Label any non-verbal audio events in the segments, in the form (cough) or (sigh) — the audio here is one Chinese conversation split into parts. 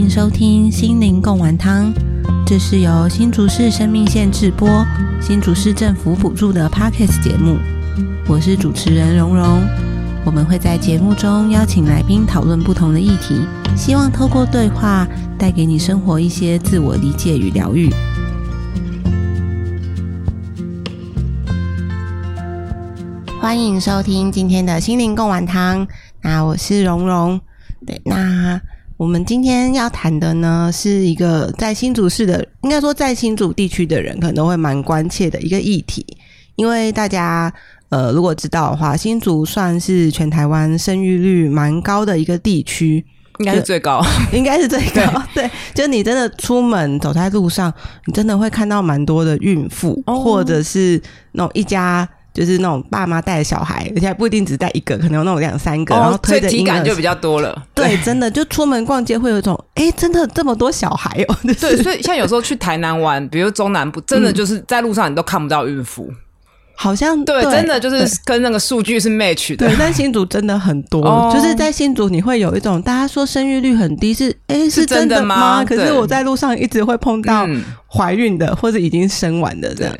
迎收听心灵共丸汤，这是由新竹市生命线制播、新竹市政府补助的 Podcast 节目。我是主持人蓉蓉，我们会在节目中邀请来宾讨论不同的议题，希望透过对话带给你生活一些自我理解与疗愈。欢迎收听今天的心灵共丸汤，那我是蓉蓉。对，那。我们今天要谈的呢，是一个在新竹市的，应该说在新竹地区的人可能都会蛮关切的一个议题，因为大家呃如果知道的话，新竹算是全台湾生育率蛮高的一个地区，应该是最高，(laughs) 应该是最高。对，就你真的出门走在路上，你真的会看到蛮多的孕妇，或者是那种一家。就是那种爸妈带小孩，而且不一定只带一个，可能有那种两三个，然后推的体感就比较多了。对，真的就出门逛街会有一种，(laughs) 哎，真的这么多小孩哦。对，所以像有时候去台南玩，比如中南部，真的就是在路上你都看不到孕妇，好像对，真的就是跟那个数据是 match 的。对，但新竹真的很多，就是在新竹你会有一种大家说生育率很低，是哎是真的吗？可是我在路上一直会碰到怀孕的或者已经生完的这样。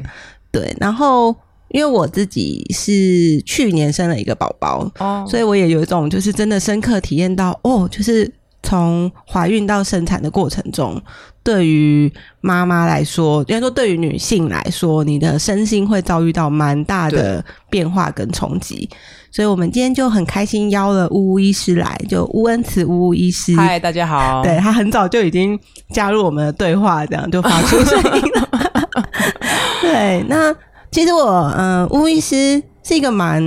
对，然后。因为我自己是去年生了一个宝宝，哦，所以我也有一种就是真的深刻体验到，哦，就是从怀孕到生产的过程中，对于妈妈来说，应该说对于女性来说，你的身心会遭遇到蛮大的变化跟冲击。所以我们今天就很开心邀了乌乌医师来，就乌恩慈乌乌医师。嗨，大家好。对他很早就已经加入我们的对话，这样就发出声音了。(laughs) 对，那。其实我，嗯，吴医师是一个蛮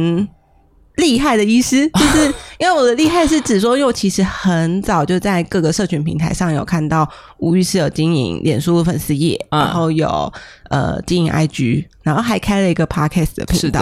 厉害的医师，(laughs) 就是因为我的厉害是指说，因为我其实很早就在各个社群平台上有看到吴医师有经营脸书粉丝页，然后有呃经营 IG，然后还开了一个 Podcast 的频道。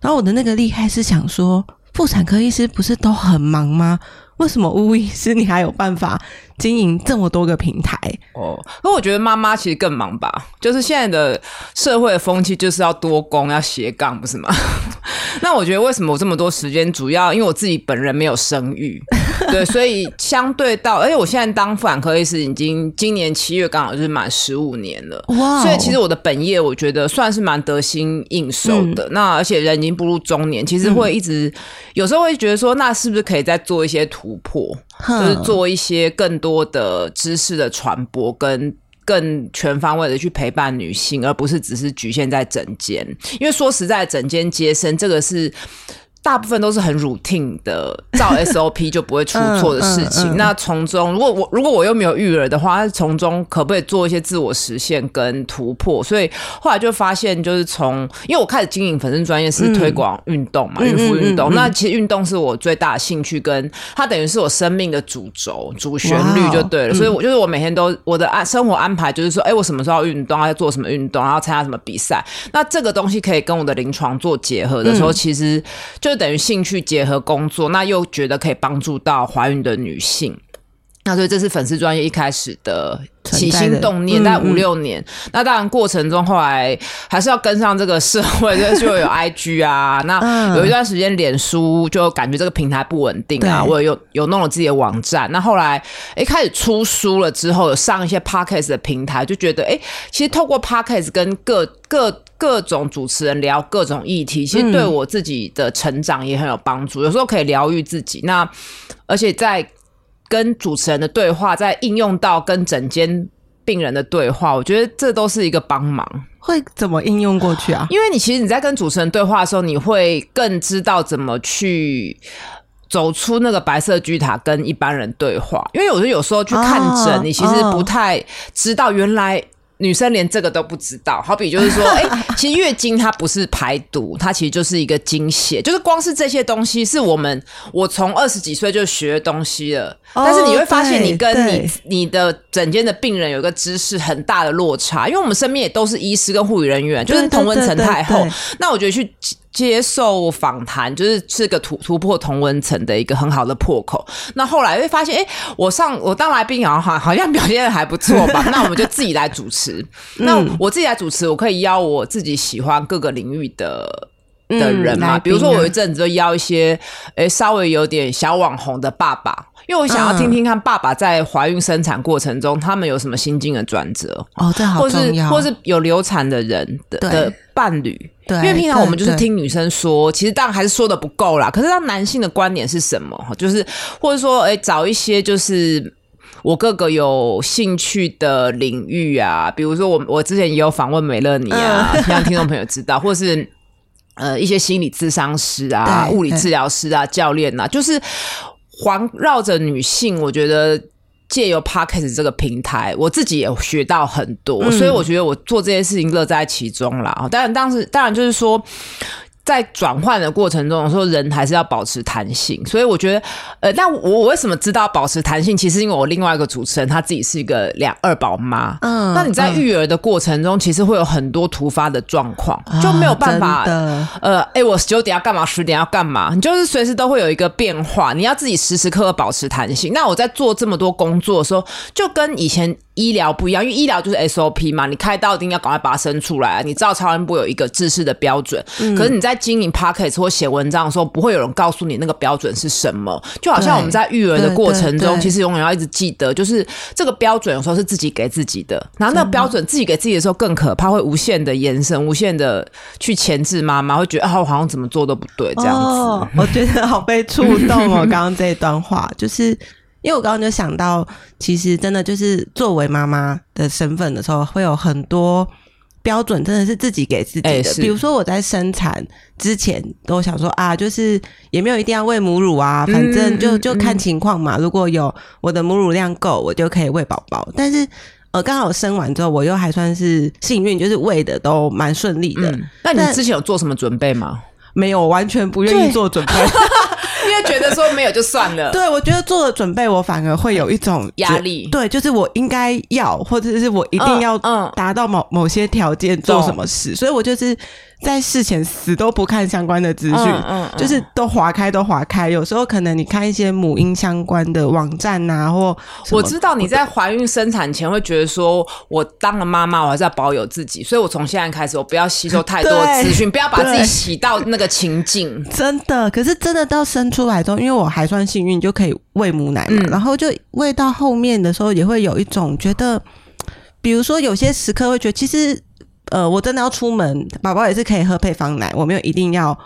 然后我的那个厉害是想说，妇产科医师不是都很忙吗？为什么吴医师你还有办法？经营这么多个平台哦，那我觉得妈妈其实更忙吧。就是现在的社会的风气就是要多工要斜杠，不是吗？(laughs) 那我觉得为什么我这么多时间，主要因为我自己本人没有生育，(laughs) 对，所以相对到，而且我现在当妇产科医师已经今年七月刚好就是满十五年了，哇！所以其实我的本业我觉得算是蛮得心应手的。那而且人已经步入中年，其实会一直有时候会觉得说，那是不是可以再做一些突破？就是做一些更多的知识的传播，跟更全方位的去陪伴女性，而不是只是局限在整间。因为说实在，整间接生这个是。大部分都是很 routine 的，照 (laughs) SOP 就不会出错的事情。那从中，如果我如果我又没有育儿的话，从中可不可以做一些自我实现跟突破？所以后来就发现，就是从因为我开始经营粉丝专业是推广运动嘛，孕妇运动。那其实运动是我最大的兴趣，跟它等于是我生命的主轴、主旋律就对了。所以我就是我每天都我的安生活安排就是说，哎，我什么时候要运动，要做什么运动，然后参加什么比赛。那这个东西可以跟我的临床做结合的时候，其实就。就等于兴趣结合工作，那又觉得可以帮助到怀孕的女性，那所以这是粉丝专业一开始的起心动念，在五六年。那当然过程中后来还是要跟上这个社会，(laughs) 就有 IG 啊，那有一段时间脸书就感觉这个平台不稳定啊，我有有弄了自己的网站。那后来一开始出书了之后，有上一些 Podcast 的平台，就觉得哎，其实透过 Podcast 跟各各。各种主持人聊各种议题，其实对我自己的成长也很有帮助。有时候可以疗愈自己，那而且在跟主持人的对话，在应用到跟整间病人的对话，我觉得这都是一个帮忙。会怎么应用过去啊？因为你其实你在跟主持人对话的时候，你会更知道怎么去走出那个白色巨塔，跟一般人对话。因为我觉得有时候去看诊，你其实不太知道原来。女生连这个都不知道，好比就是说，(laughs) 哎，其实月经它不是排毒，它其实就是一个经血，就是光是这些东西是我们我从二十几岁就学东西了，但是你会发现你跟你你的整间的病人有一个知识很大的落差，因为我们身边也都是医师跟护理人员，就是同温层太厚，那我觉得去。接受访谈就是是个突突破同文层的一个很好的破口。那后来会发现，哎，我上我当来宾好像好像表现的还不错吧？(laughs) 那我们就自己来主持。那我自己来主持，我可以邀我自己喜欢各个领域的的人嘛。比如说，我有一阵子就邀一些诶稍微有点小网红的爸爸，因为我想要听听看爸爸在怀孕生产过程中他们有什么心境的转折哦，这好重要。或是有流产的人的伴侣，对，因为平常我们就是听女生说，其实当然还是说的不够啦。可是当男性的观点是什么？就是或者说，诶找一些就是。我各个有兴趣的领域啊，比如说我我之前也有访问美乐妮啊，让听众朋友知道，(laughs) 或是呃一些心理咨商师啊、物理治疗师啊、教练啊，就是环绕着女性。我觉得借由 Podcast 这个平台，我自己也学到很多，所以我觉得我做这些事情乐在其中啦。当然，当时当然就是说。在转换的过程中，说人还是要保持弹性，所以我觉得，呃，那我我为什么知道保持弹性？其实因为我另外一个主持人他自己是一个两二宝妈，嗯，那你在育儿的过程中，其实会有很多突发的状况，就没有办法，呃，哎，我九点要干嘛，十点要干嘛，你就是随时都会有一个变化，你要自己时时刻刻保持弹性。那我在做这么多工作的时候，就跟以前。医疗不一样，因为医疗就是 SOP 嘛，你开刀一定要赶快把它生出来。你知道超音波有一个制式的标准，可是你在经营 p o c k e t 或写文章的时候，不会有人告诉你那个标准是什么。就好像我们在育儿的过程中，其实永远要一直记得，就是这个标准有时候是自己给自己的。然后那个标准自己给自己的时候更可怕，会无限的延伸，无限的去钳制妈妈，会觉得啊，我好像怎么做都不对这样子。我觉得好被触动哦，刚刚这一段话就是。因为我刚刚就想到，其实真的就是作为妈妈的身份的时候，会有很多标准，真的是自己给自己的。比如说我在生产之前都想说啊，就是也没有一定要喂母乳啊，反正就就看情况嘛。如果有我的母乳量够，我就可以喂宝宝。但是呃，刚好生完之后，我又还算是幸运，就是喂的都蛮顺利的。那你之前有做什么准备吗？没有，完全不愿意做准备。(laughs) (laughs) 因为觉得说没有就算了，(laughs) 对我觉得做了准备，我反而会有一种压力。对，就是我应该要，或者是我一定要达到某某些条件做什么事，所以我就是。在事前死都不看相关的资讯，嗯就是都划开都划开。有时候可能你看一些母婴相关的网站呐，或我知道你在怀孕生产前会觉得说，我当了妈妈，我还是要保有自己，所以我从现在开始，我不要吸收太多资讯，不要把自己洗到那个情境。真的，可是真的到生出来之后，因为我还算幸运，就可以喂母奶嘛，然后就喂到后面的时候，也会有一种觉得，比如说有些时刻会觉得其实。呃，我真的要出门，宝宝也是可以喝配方奶，我没有一定要，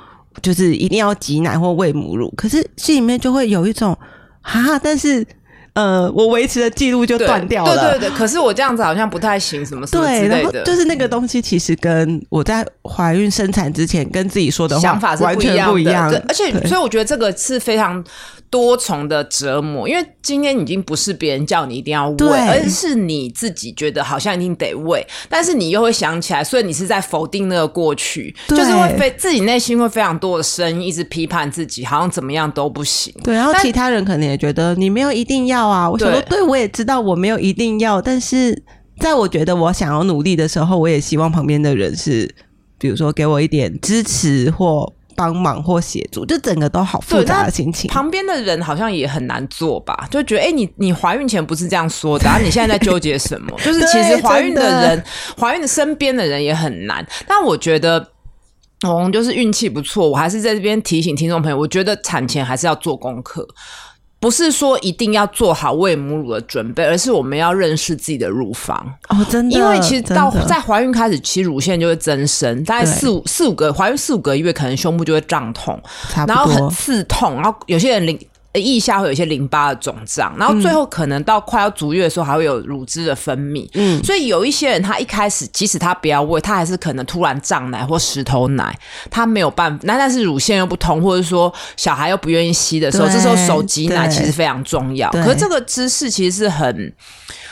就是一定要挤奶或喂母乳。可是心里面就会有一种哈哈，但是呃，我维持的记录就断掉了。对对对，可是我这样子好像不太行，什么什么之类的。就是那个东西，其实跟我在怀孕生产之前跟自己说的想法是完全不一样的。而且，所以我觉得这个是非常。多重的折磨，因为今天已经不是别人叫你一定要喂，而是你自己觉得好像一定得喂，但是你又会想起来，所以你是在否定那个过去，就是会非自己内心会非常多的声音一直批判自己，好像怎么样都不行。对，然后其他人可能也觉得你没有一定要啊。我说，对我也知道我没有一定要，但是在我觉得我想要努力的时候，我也希望旁边的人是，比如说给我一点支持或。帮忙或协助，就整个都好复杂的心情。旁边的人好像也很难做吧？就觉得，哎，你你怀孕前不是这样说的，然后你现在在纠结什么？就是其实怀孕的人，怀孕的身边的人也很难。但我觉得，哦，就是运气不错。我还是在这边提醒听众朋友，我觉得产前还是要做功课。不是说一定要做好喂母乳的准备，而是我们要认识自己的乳房哦，真的。因为其实到在怀孕开始，其实乳腺就会增生，大概四五四五个怀孕四五个月，可能胸部就会胀痛，然后很刺痛，然后有些人领。腋下会有一些淋巴的肿胀，然后最后可能到快要足月的时候，还会有乳汁的分泌。嗯，所以有一些人，他一开始即使他不要喂，他还是可能突然胀奶或石头奶，他没有办法。那但是乳腺又不通，或者说小孩又不愿意吸的时候，这时候手挤奶其实非常重要。可是这个姿势其实是很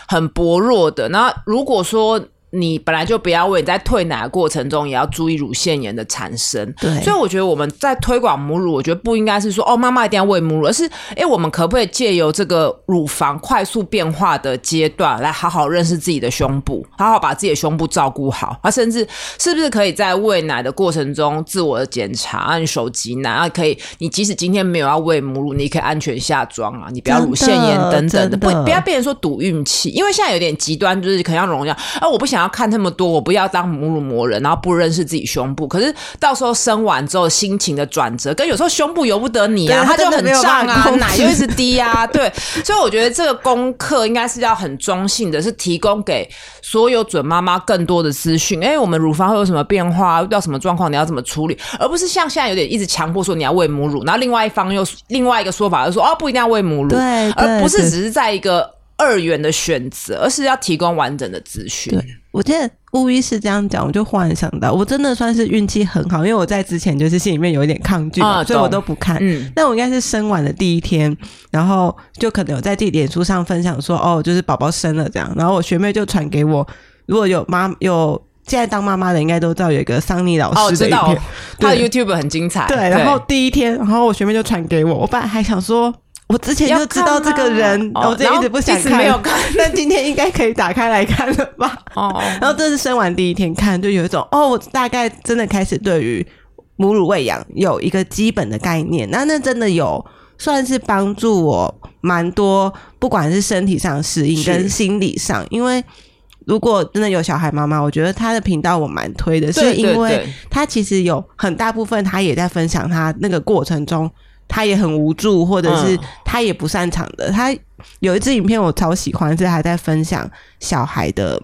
很薄弱的。那如果说你本来就不要喂，在退奶的过程中也要注意乳腺炎的产生。对，所以我觉得我们在推广母乳，我觉得不应该是说哦，妈妈一定要喂母乳，而是哎，我们可不可以借由这个乳房快速变化的阶段，来好好认识自己的胸部，好好把自己的胸部照顾好。啊，甚至是不是可以在喂奶的过程中自我的检查，按手挤奶啊，可以。你即使今天没有要喂母乳，你可以安全下装啊，你不要乳腺炎等等的，不不要变成说赌运气。因为现在有点极端，就是可能要荣耀啊，我不想。想要看那么多，我不要当母乳磨人，然后不认识自己胸部。可是到时候生完之后，心情的转折，跟有时候胸部由不得你啊，它就很胀啊，奶就一直滴啊，(laughs) 对。所以我觉得这个功课应该是要很中性的，是提供给所有准妈妈更多的资讯。哎，我们乳房会有什么变化？遇到什么状况你要怎么处理？而不是像现在有点一直强迫说你要喂母乳，然后另外一方又另外一个说法就说哦不一定要喂母乳，对，而不是只是在一个二元的选择，而是要提供完整的资讯。对我记得巫医是这样讲，我就忽然想到，我真的算是运气很好，因为我在之前就是心里面有一点抗拒，所以我都不看。嗯，那我应该是生完的第一天，然后就可能有在自己脸书上分享说，哦，就是宝宝生了这样，然后我学妹就传给我，如果有妈有。现在当妈妈的应该都知道有一个桑尼老师的影片，他的 YouTube 很精彩。对，然后第一天，然后我学妹就传给我，我本来还想说，我之前就知道这个人，我这一直不想看，没有看，(laughs) 但今天应该可以打开来看了吧？哦，然后这是生完第一天看，就有一种哦，我大概真的开始对于母乳喂养有一个基本的概念，那那真的有算是帮助我蛮多，不管是身体上适应跟心理上，因为。如果真的有小孩妈妈，我觉得她的频道我蛮推的，是因为她其实有很大部分她也在分享她那个过程中，他也很无助，或者是他也不擅长的。他有一支影片我超喜欢，是还在分享小孩的。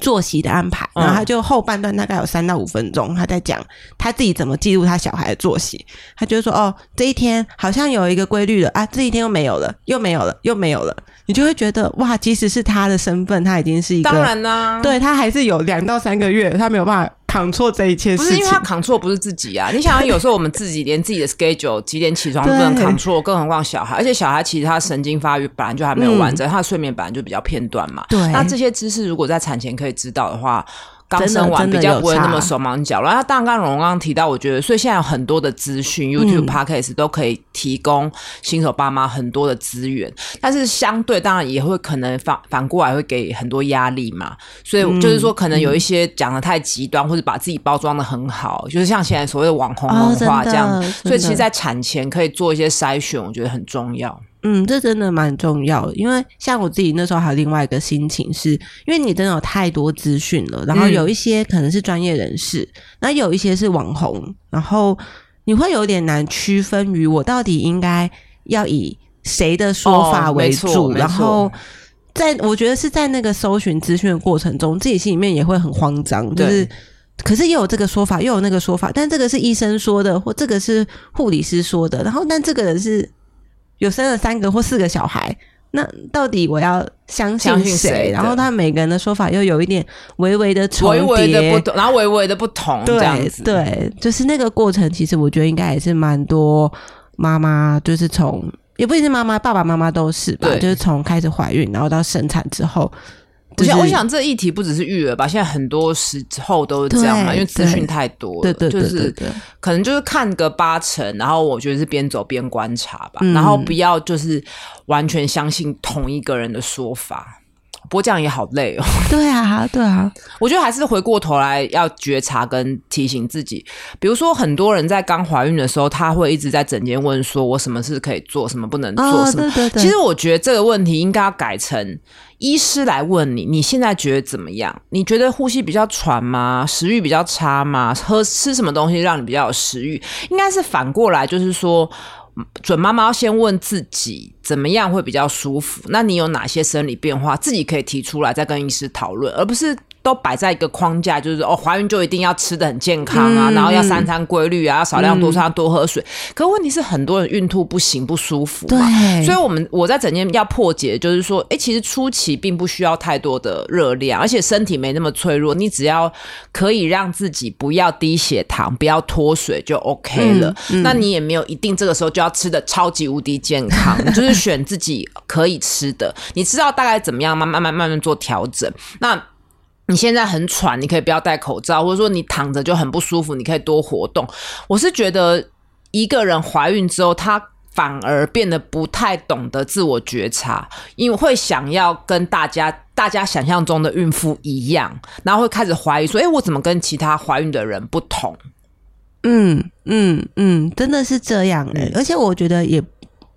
作息的安排，然后他就后半段大概有三到五分钟，他在讲他自己怎么记录他小孩的作息。他就说：“哦，这一天好像有一个规律了啊，这一天又没有了，又没有了，又没有了。”你就会觉得哇，即使是他的身份，他已经是一个当然啦，对他还是有两到三个月，他没有办法。扛错这一切事情，不是因为他扛错不是自己啊！你想想，(laughs) 有时候我们自己连自己的 schedule 几点起床都不能扛错，更何况小孩。而且小孩其实他神经发育本来就还没有完整，他的睡眠本来就比较片段嘛。对，那这些知识如果在产前可以知道的话。刚生完比较不会那么手忙脚乱。那当然，刚刚荣刚刚提到，我觉得，所以现在有很多的资讯，YouTube、Podcast 都可以提供新手爸妈很多的资源。但是相对，当然也会可能反反过来会给很多压力嘛。所以就是说，可能有一些讲的太极端，或者把自己包装的很好，就是像现在所谓的网红文化这样。所以，其实，在产前可以做一些筛选，我觉得很重要。嗯，这真的蛮重要的，因为像我自己那时候还有另外一个心情，是因为你真的有太多资讯了，然后有一些可能是专业人士，那有一些是网红，然后你会有点难区分于我到底应该要以谁的说法为主，然后在我觉得是在那个搜寻资讯的过程中，自己心里面也会很慌张，就是可是又有这个说法，又有那个说法，但这个是医生说的，或这个是护理师说的，然后但这个人是。有生了三个或四个小孩，那到底我要相信谁？然后他每个人的说法又有一点微微的重叠，然后微微的不同，对对，就是那个过程，其实我觉得应该也是蛮多妈妈，就是从也不一定是妈妈，爸爸妈妈都是吧，就是从开始怀孕，然后到生产之后。我想，我想这议题不只是育儿吧，现在很多时候都是这样嘛，因为资讯太多了，对对对，就是可能就是看个八成，然后我觉得是边走边观察吧，然后不要就是完全相信同一个人的说法。不过这样也好累哦。对啊，对啊，(laughs) 我觉得还是回过头来要觉察跟提醒自己。比如说，很多人在刚怀孕的时候，他会一直在整间问说：“我什么事可以做，什么不能做？”什么？其实我觉得这个问题应该要改成医师来问你：你现在觉得怎么样？你觉得呼吸比较喘吗？食欲比较差吗？喝吃什么东西让你比较有食欲？应该是反过来，就是说。准妈妈要先问自己怎么样会比较舒服，那你有哪些生理变化，自己可以提出来再跟医师讨论，而不是。都摆在一个框架，就是哦，怀孕就一定要吃的很健康啊，然后要三餐规律啊，要少量多餐，多喝水。可问题是，很多人孕吐不行，不舒服。对，所以我们我在整天要破解，就是说，哎，其实初期并不需要太多的热量，而且身体没那么脆弱，你只要可以让自己不要低血糖，不要脱水就 OK 了。那你也没有一定这个时候就要吃的超级无敌健康，就是选自己可以吃的，你知道大概怎么样，慢慢慢慢慢做调整。那你现在很喘，你可以不要戴口罩，或者说你躺着就很不舒服，你可以多活动。我是觉得一个人怀孕之后，她反而变得不太懂得自我觉察，因为会想要跟大家大家想象中的孕妇一样，然后会开始怀疑说：“哎，我怎么跟其他怀孕的人不同？”嗯嗯嗯，真的是这样哎，而且我觉得也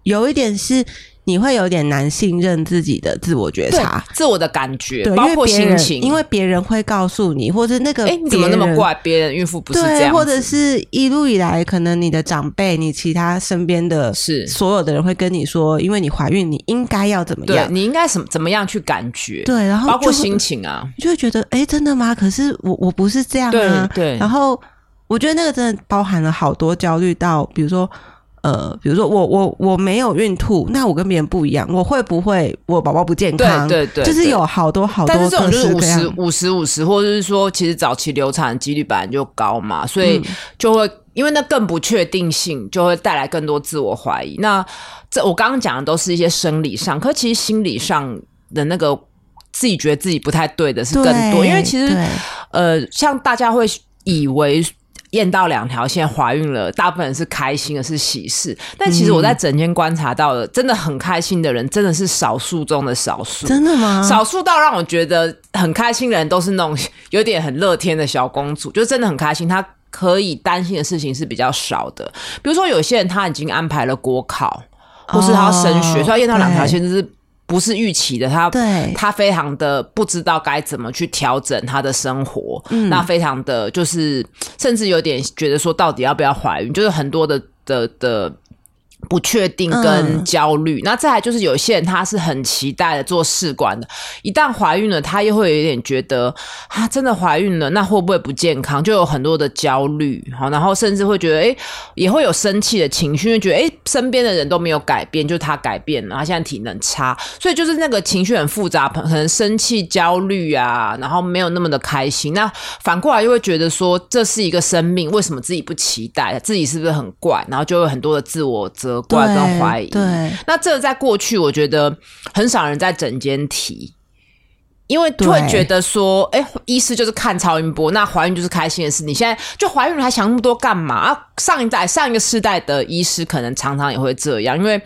有一点是你会有点难信任自己的自我觉察、自我的感觉，包括心情，因为别人会告诉你，或者那个哎，你怎么那么怪？别人孕妇不是这样，或者是一路以来，可能你的长辈、你其他身边的是所有的人会跟你说，因为你怀孕，你应该要怎么样？你应该什么怎么样去感觉？对，然后包括心情啊，就会觉得哎，真的吗？可是我我不是这样啊。对，然后我觉得那个真的包含了好多焦虑，到比如说。呃，比如说我我我没有孕吐，那我跟别人不一样，我会不会我宝宝不健康？对对对，就是有好多好多，但是这种就是五十五十五十，或者是说，其实早期流产几率本来就高嘛，所以就会因为那更不确定性，就会带来更多自我怀疑。那这我刚刚讲的都是一些生理上，可其实心理上的那个自己觉得自己不太对的是更多，因为其实呃，像大家会以为。验到两条线怀孕了，大部分人是开心的，是喜事。但其实我在整间观察到的，真的很开心的人，真的是少数中的少数。真的吗？少数到让我觉得很开心的人，都是那种有点很乐天的小公主，就真的很开心。她可以担心的事情是比较少的。比如说，有些人他已经安排了国考，或是他要升学，所以验到两条线就是。不是预期的，他他非常的不知道该怎么去调整他的生活，那非常的就是甚至有点觉得说，到底要不要怀孕，就是很多的的的。不确定跟焦虑，那再来就是有些人他是很期待的做试管的，一旦怀孕了，他又会有点觉得啊，真的怀孕了，那会不会不健康？就有很多的焦虑，好，然后甚至会觉得，哎，也会有生气的情绪，觉得哎，身边的人都没有改变，就他改变了，他现在体能差，所以就是那个情绪很复杂，可能生气、焦虑啊，然后没有那么的开心。那反过来又会觉得说，这是一个生命，为什么自己不期待？自己是不是很怪？然后就有很多的自我责。责怪跟怀疑，对，那这在过去，我觉得很少人在整间提，因为会觉得说，哎，医师就是看超音波，那怀孕就是开心的事。你现在就怀孕了，还想那么多干嘛？上一代、上一个世代的医师可能常常也会这样，因为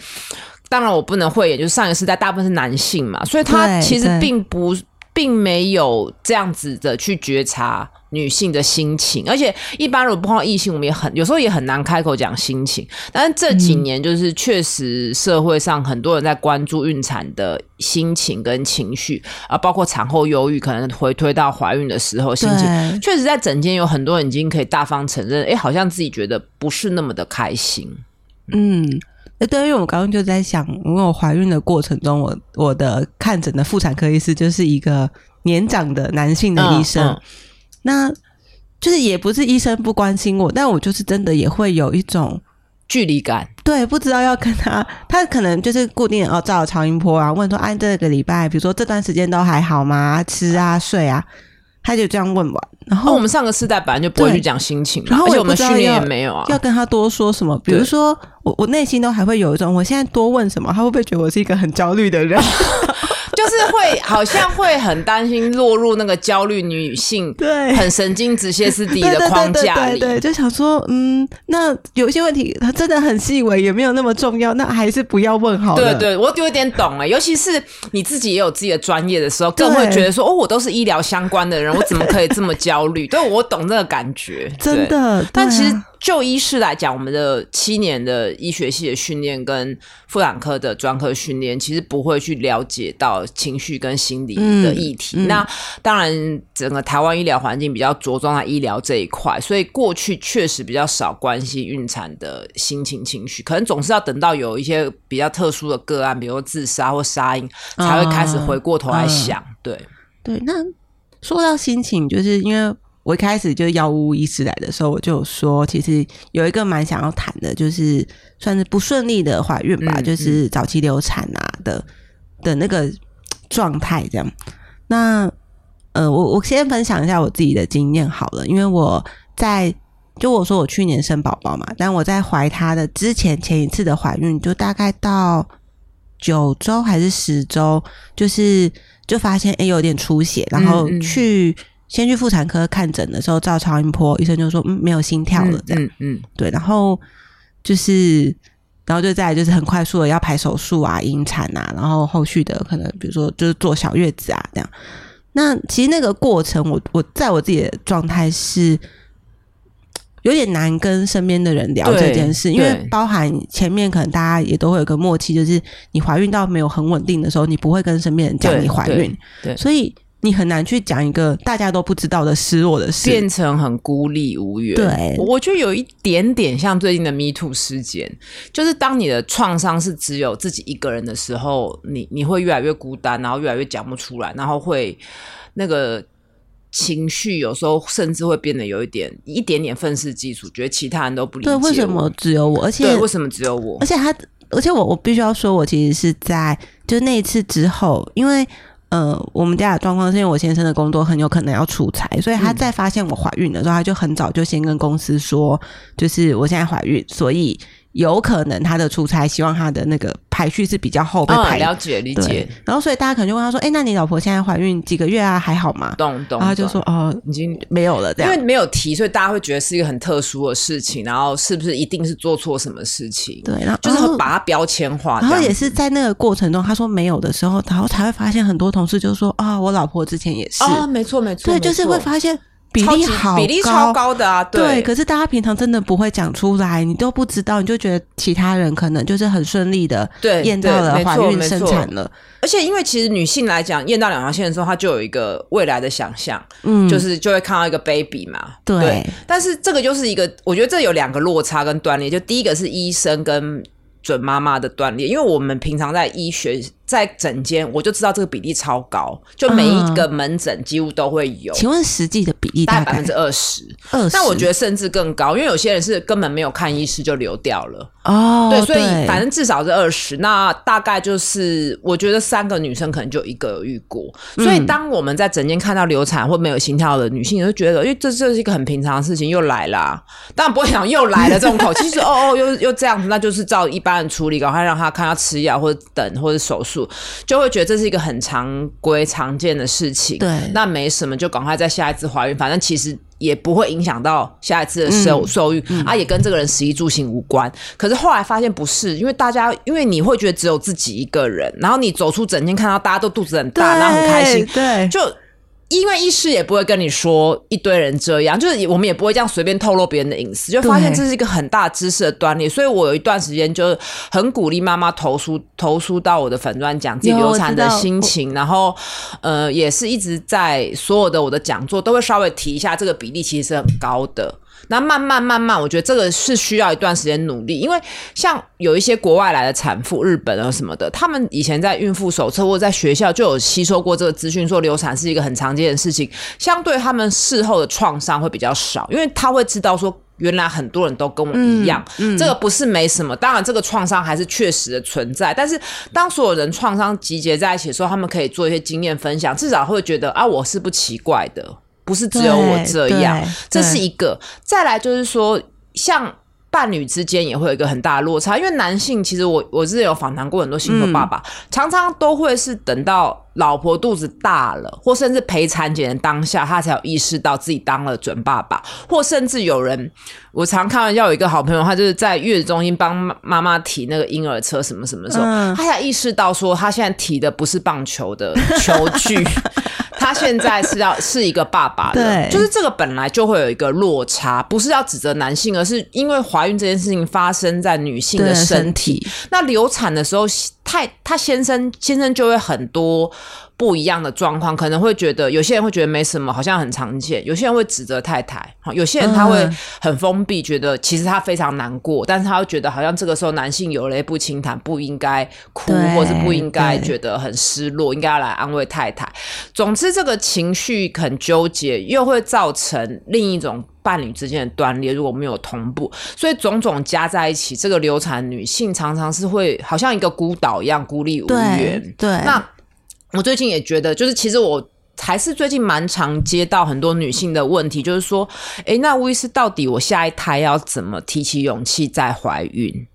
当然我不能讳言，就是上一个世代大部分是男性嘛，所以他其实并不。并没有这样子的去觉察女性的心情，而且一般如果碰到异性，我们也很有时候也很难开口讲心情。但是这几年，就是确实社会上很多人在关注孕产的心情跟情绪啊，包括产后忧郁，可能回推到怀孕的时候心情。确实，在整间有很多人已经可以大方承认，哎，好像自己觉得不是那么的开心。嗯。哎，对，因为我刚刚就在想，因为我怀孕的过程中，我我的看诊的妇产科医师就是一个年长的男性的医生，那就是也不是医生不关心我，但我就是真的也会有一种距离感，对，不知道要跟他，他可能就是固定哦照超音波啊，问说，哎，这个礼拜，比如说这段时间都还好吗？吃啊，睡啊。他就这样问完，然后我们上个世代本来就不会去讲心情，然后我们训练也没有啊，要跟他多说什么？比如说，我我内心都还会有一种，我现在多问什么，他会不会觉得我是一个很焦虑的人？(laughs) 就是会好像会很担心落入那个焦虑女性，(laughs) 对，很神经质歇斯底的框架里，对，就想说，嗯，那有一些问题，它真的很细微，也没有那么重要，那还是不要问好了。对，对我有点懂哎，尤其是你自己也有自己的专业的时候，更会觉得说，哦，我都是医疗相关的人，我怎么可以这么焦虑？(laughs) 对，我懂那个感觉，真的，但其实。就医师来讲，我们的七年的医学系的训练跟妇产科的专科训练，其实不会去了解到情绪跟心理的议题。那当然，整个台湾医疗环境比较着重在医疗这一块，所以过去确实比较少关心孕产的心情情绪，可能总是要等到有一些比较特殊的个案，比如说自杀或杀婴，才会开始回过头来想。对对，那说到心情，就是因为。我一开始就药物医师来的时候，我就说，其实有一个蛮想要谈的，就是算是不顺利的怀孕吧，就是早期流产啊的的那个状态这样。那呃，我我先分享一下我自己的经验好了，因为我在就我说我去年生宝宝嘛，但我在怀他的之前前一次的怀孕，就大概到九周还是十周，就是就发现哎有点出血，然后去。先去妇产科看诊的时候照超音波，医生就说嗯没有心跳了这样，嗯对，然后就是然后就再就是很快速的要排手术啊引产啊，然后后续的可能比如说就是坐小月子啊这样。那其实那个过程，我我在我自己的状态是有点难跟身边的人聊这件事，因为包含前面可能大家也都会有个默契，就是你怀孕到没有很稳定的时候，你不会跟身边人讲你怀孕，对，所以你很难去讲一个大家都不知道的失落的事，变成很孤立无援。对，我觉得有一点点像最近的 Me Too 事件，就是当你的创伤是只有自己一个人的时候，你你会越来越孤单，然后越来越讲不出来，然后会那个。情绪有时候甚至会变得有一点一点点愤世嫉俗，觉得其他人都不理解。对，为什么只有我？而且为什么只有我？而且他，而且我我必须要说，我其实是在就那一次之后，因为呃，我们家的状况是因为我先生的工作很有可能要出差，所以他在发现我怀孕的时候，他就很早就先跟公司说，就是我现在怀孕，所以。有可能他的出差，希望他的那个排序是比较后被排。了解理解。然后所以大家可能就问他说：“哎，那你老婆现在怀孕几个月啊？还好吗？”懂懂。然后就说：“哦，已经没有了。”这样，因为没有提，所以大家会觉得是一个很特殊的事情。然后是不是一定是做错什么事情？对，然后就是会把它标签化。然后也是在那个过程中，他说没有的时候，然后才会发现很多同事就说：“啊，我老婆之前也是。”啊，没错没错。对，就是会发现。比例好，比例超高的啊！对，可是大家平常真的不会讲出来，你都不知道，你就觉得其他人可能就是很顺利的对验到了怀孕生产了。而且，因为其实女性来讲，验到两条线的时候，她就有一个未来的想象，嗯，就是就会看到一个 baby 嘛。对，但是这个就是一个，我觉得这有两个落差跟断裂。就第一个是医生跟准妈妈的断裂，因为我们平常在医学。在诊间，我就知道这个比例超高，就每一个门诊几乎都会有。请问实际的比例大概百分之二十？二十？但我觉得甚至更高，因为有些人是根本没有看医师就流掉了。哦，对，所以反正至少是二十。那大概就是我觉得三个女生可能就一个有遇过。所以当我们在诊间看到流产或没有心跳的女性，就觉得，因为这这是一个很平常的事情，又来了。当然不会想又来了这种口气，说哦哦，又又这样子，那就是照一般的处理，赶快让她看要吃药或者等或者手术。就会觉得这是一个很常规、常见的事情，对，那没什么，就赶快在下一次怀孕，反正其实也不会影响到下一次的受受孕啊，也跟这个人食衣住行无关。可是后来发现不是，因为大家，因为你会觉得只有自己一个人，然后你走出整天看到大家都肚子很大，然后很开心，对，就。因为医师也不会跟你说一堆人这样，就是我们也不会这样随便透露别人的隐私，就发现这是一个很大知识的端倪。所以我有一段时间就很鼓励妈妈投诉投诉到我的粉钻讲自己流产的心情，然后呃也是一直在所有的我的讲座都会稍微提一下这个比例其实是很高的。那慢慢慢慢，我觉得这个是需要一段时间努力，因为像有一些国外来的产妇，日本啊什么的，他们以前在孕妇手册或者在学校就有吸收过这个资讯，说流产是一个很常见的事情，相对他们事后的创伤会比较少，因为他会知道说原来很多人都跟我一样，这个不是没什么，当然这个创伤还是确实的存在，但是当所有人创伤集结在一起的时候，他们可以做一些经验分享，至少会觉得啊，我是不奇怪的。不是只有我这样，这是一个。再来就是说，像伴侣之间也会有一个很大的落差，因为男性其实我我之前有访谈过很多新手爸爸，常常都会是等到老婆肚子大了，或甚至陪产检的当下，他才有意识到自己当了准爸爸，或甚至有人，我常开玩笑，有一个好朋友，他就是在月子中心帮妈妈提那个婴儿车什么什么时候，他才意识到说，他现在提的不是棒球的球具。(laughs) 他现在是要是一个爸爸的，就是这个本来就会有一个落差，不是要指责男性，而是因为怀孕这件事情发生在女性的身体，那流产的时候，太他先生先生就会很多。不一样的状况，可能会觉得有些人会觉得没什么，好像很常见；有些人会指责太太，有些人他会很封闭，觉得其实他非常难过，但是他会觉得好像这个时候男性有泪不轻弹，不应该哭，或是不应该觉得很失落，应该要来安慰太太。总之，这个情绪很纠结，又会造成另一种伴侣之间的断裂，如果没有同步，所以种种加在一起，这个流产女性常常是会好像一个孤岛一样，孤立无援。对，那。我最近也觉得，就是其实我还是最近蛮常接到很多女性的问题，就是说，哎，那吴医师到底我下一胎要怎么提起勇气再怀孕？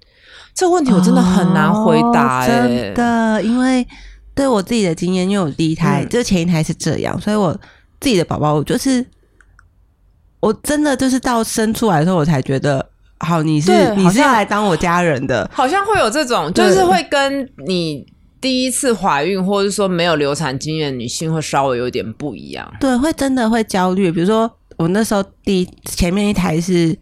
这个问题我真的很难回答，真的，因为对我自己的经验，因为我第一胎就前一胎是这样，所以我自己的宝宝，我就是我真的就是到生出来的时候，我才觉得，好，你是你是要来当我家人的，好像会有这种，就是会跟你。第一次怀孕，或者说没有流产经验，女性会稍微有点不一样。对，会真的会焦虑。比如说，我那时候第前面一台是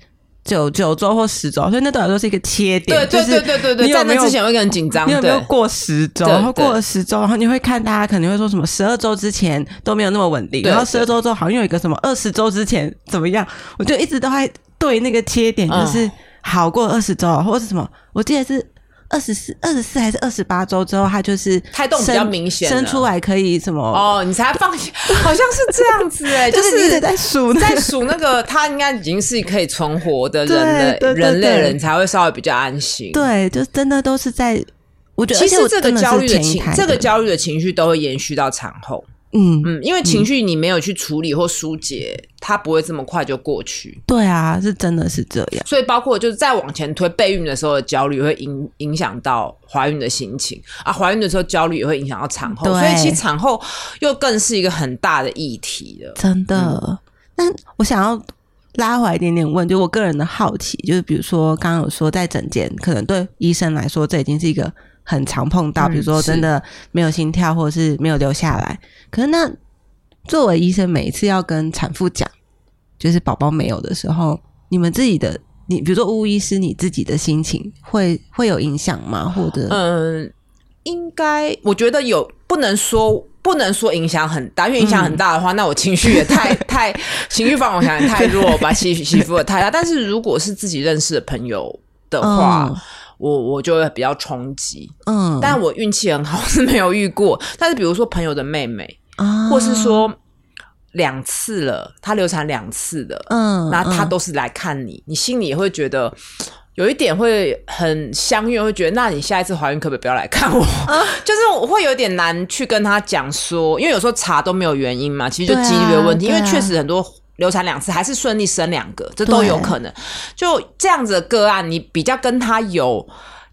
九九周或十周，所以那对我来说是一个切点。对对对对对，在那之前会很紧张。你有没有过十周？然后过了十周，然后你会看大家可能会说什么十二周之前都没有那么稳定，然后十二周之后好像有一个什么二十周之前怎么样？我就一直都在对那个切点，就是好过二十周或者什么，我记得是。二十四、二十四还是二十八周之后，它就是胎动比较明显，生出来可以什么？哦，你才放心，(laughs) 好像是这样子哎，(laughs) 就是一直在数，在数那个，它应该已经是可以存活的人类，人类人才会稍微比较安心。对，就真的都是在，我觉得其实这个焦虑的情，这个焦虑的情绪都会延续到产后。嗯嗯，因为情绪你没有去处理或疏解，它不会这么快就过去。对啊，是真的是这样。所以包括就是再往前推，备孕的时候的焦虑会影影响到怀孕的心情啊，怀孕的时候焦虑也会影响到产后。所以其实产后又更是一个很大的议题了。真的。那我想要拉回来一点点问，就我个人的好奇，就是比如说刚刚有说在诊间，可能对医生来说，这已经是一个。很常碰到，比如说真的没有心跳，或者是没有留下来。可是那作为医生，每一次要跟产妇讲，就是宝宝没有的时候，你们自己的，你比如说巫医师，你自己的心情会会有影响吗？或者嗯，应该我觉得有，不能说不能说影响很大，因为影响很大的话，那我情绪也太 (laughs) 太情绪防火墙也太弱，(laughs) 把起起伏的太大。但是如果是自己认识的朋友的话。我我就会比较冲击，嗯，但我运气很好 (laughs) 是没有遇过。但是比如说朋友的妹妹，或是说两次了，她流产两次的，嗯，那她都是来看你，你心里也会觉得有一点会很相悦，会觉得那你下一次怀孕可不可以不要来看我？(laughs) 就是我会有点难去跟他讲说，因为有时候查都没有原因嘛，其实就几率的问题，因为确实很多。流产两次还是顺利生两个，这都有可能。就这样子的个案，你比较跟他有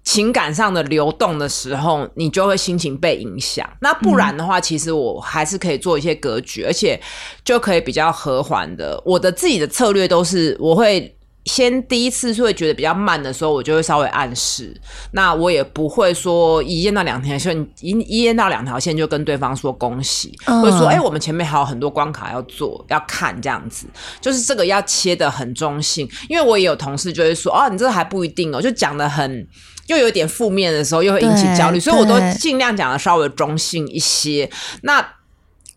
情感上的流动的时候，你就会心情被影响。那不然的话，其实我还是可以做一些格局，而且就可以比较和缓的。我的自己的策略都是我会。先第一次是会觉得比较慢的时候，我就会稍微暗示。那我也不会说一验到两条线，一一验到两条线就跟对方说恭喜，或者说哎，我们前面还有很多关卡要做要看这样子。就是这个要切的很中性，因为我也有同事就会说哦，你这个还不一定哦，就讲的很又有点负面的时候，又会引起焦虑，所以我都尽量讲的稍微中性一些。那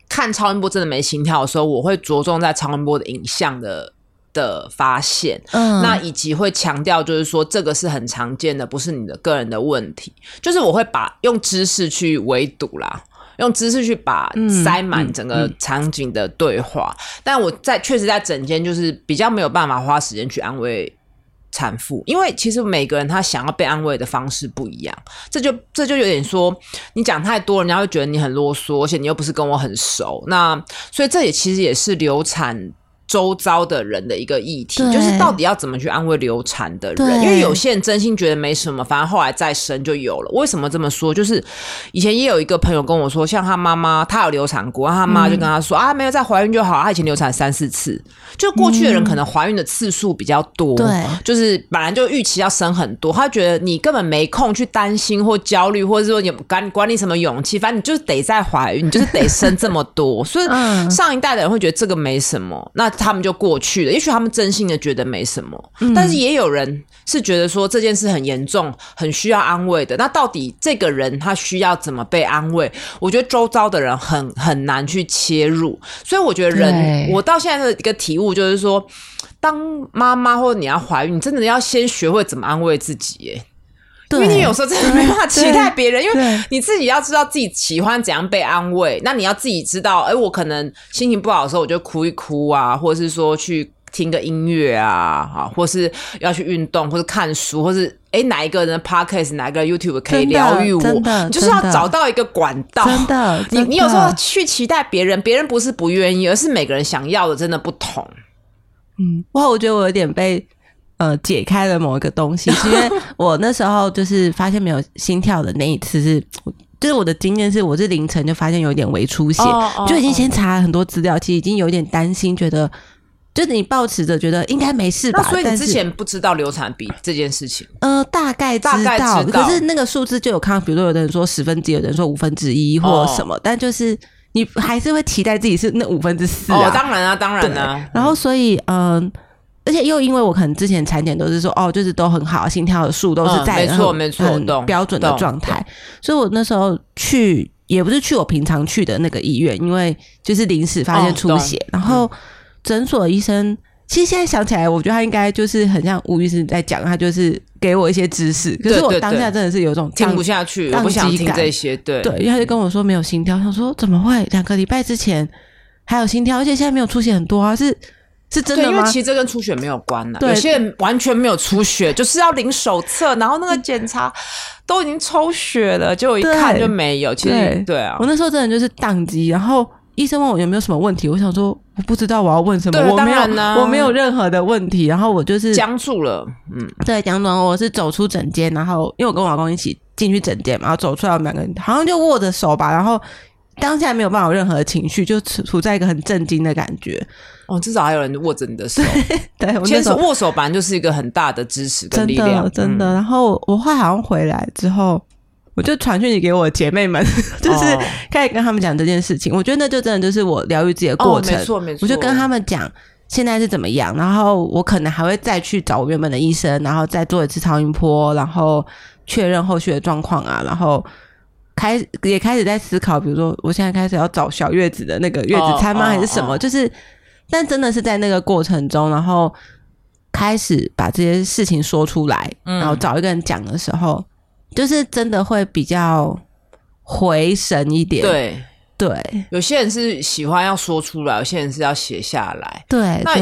看超音波真的没心跳的时候，我会着重在超音波的影像的。的发现，嗯，那以及会强调，就是说这个是很常见的，不是你的个人的问题。就是我会把用知识去围堵啦，用知识去把塞满整个场景的对话。但我在确实在整间就是比较没有办法花时间去安慰产妇，因为其实每个人他想要被安慰的方式不一样。这就这就有点说，你讲太多，人家会觉得你很啰嗦，而且你又不是跟我很熟。那所以这也其实也是流产。周遭的人的一个议题，就是到底要怎么去安慰流产的人？因为有些人真心觉得没什么，反正后来再生就有了。为什么这么说？就是以前也有一个朋友跟我说，像他妈妈，她有流产过，他妈就跟他说啊，没有再怀孕就好。他以前流产三四次，就过去的人可能怀孕的次数比较多，对，就是本来就预期要生很多，他觉得你根本没空去担心或焦虑，或者说你管管你什么勇气，反正你就是得再怀孕，你就是得生这么多。所以 (laughs) 上一代的人会觉得这个没什么，那。他们就过去了，也许他们真心的觉得没什么，但是也有人是觉得说这件事很严重，很需要安慰的。那到底这个人他需要怎么被安慰？我觉得周遭的人很很难去切入，所以我觉得人，我到现在的一个体悟就是说，当妈妈或者你要怀孕，你真的要先学会怎么安慰自己。因为你有时候真的没办法期待别人，因为你自己要知道自己喜欢怎样被安慰。那你要自己知道，哎，我可能心情不好的时候，我就哭一哭啊，或者是说去听个音乐啊，啊，或是要去运动，或是看书，或是哎哪一个人 podcast，哪个 YouTube 可以疗愈我？你就是要找到一个管道。真的，你你有时候去期待别人，别人不是不愿意，而是每个人想要的真的不同。嗯，哇，我觉得我有点被。呃，解开了某一个东西，(laughs) 因为我那时候就是发现没有心跳的那一次是，就是我的经验是，我是凌晨就发现有点微出血，就已经先查了很多资料，其实已经有点担心，觉得就是你抱持着觉得应该没事吧，所以你之前不知道流产比这件事情，呃，大概知道，可是那个数字就有看，比如说有的人说十分之一，有人说五分之一或什么，但就是你还是会期待自己是那五分之四啊，当然啊，当然啊，然后所以嗯。而且又因为我可能之前产检都是说哦，就是都很好，心跳的数都是在没错没错标准的状态，所以我那时候去也不是去我平常去的那个医院，因为就是临时发现出血，然后诊所医生。其实现在想起来，我觉得他应该就是很像吴医师在讲，他就是给我一些知识。可是我当下真的是有种听不下去，我不想听这些。对对，因为他就跟我说没有心跳，他说怎么会？两个礼拜之前还有心跳，而且现在没有出血很多啊，是是真的吗？因为其实这跟出血没有关的。有些人完全没有出血，就是要领手册，然后那个检查都已经抽血了，结果一看就没有。其实对啊，我那时候真的就是宕机，然后。医生问我有没有什么问题，我想说我不知道我要问什么，我没有，我没有任何的问题。然后我就是僵住了，嗯，对，僵住。我是走出诊间，然后因为我跟我老公一起进去诊间嘛，然后走出来，我们两个人好像就握着手吧。然后当下没有办法有任何的情绪，就处处在一个很震惊的感觉。哦，至少还有人握着你的手，对，(laughs) 牵手握手本来就是一个很大的支持跟力量，真的。然后我后来好像回来之后。我就传讯息给我姐妹们，(laughs) 就是开始跟他们讲这件事情。我觉得那就真的就是我疗愈自己的过程。没错没错。我就跟他们讲现在是怎么样，然后我可能还会再去找我原本的医生，然后再做一次超音波，然后确认后续的状况啊。然后开也开始在思考，比如说我现在开始要找小月子的那个月子餐吗，还是什么？就是，但真的是在那个过程中，然后开始把这些事情说出来，然后找一个人讲的时候。就是真的会比较回神一点，对对。有些人是喜欢要说出来，有些人是要写下来。对，那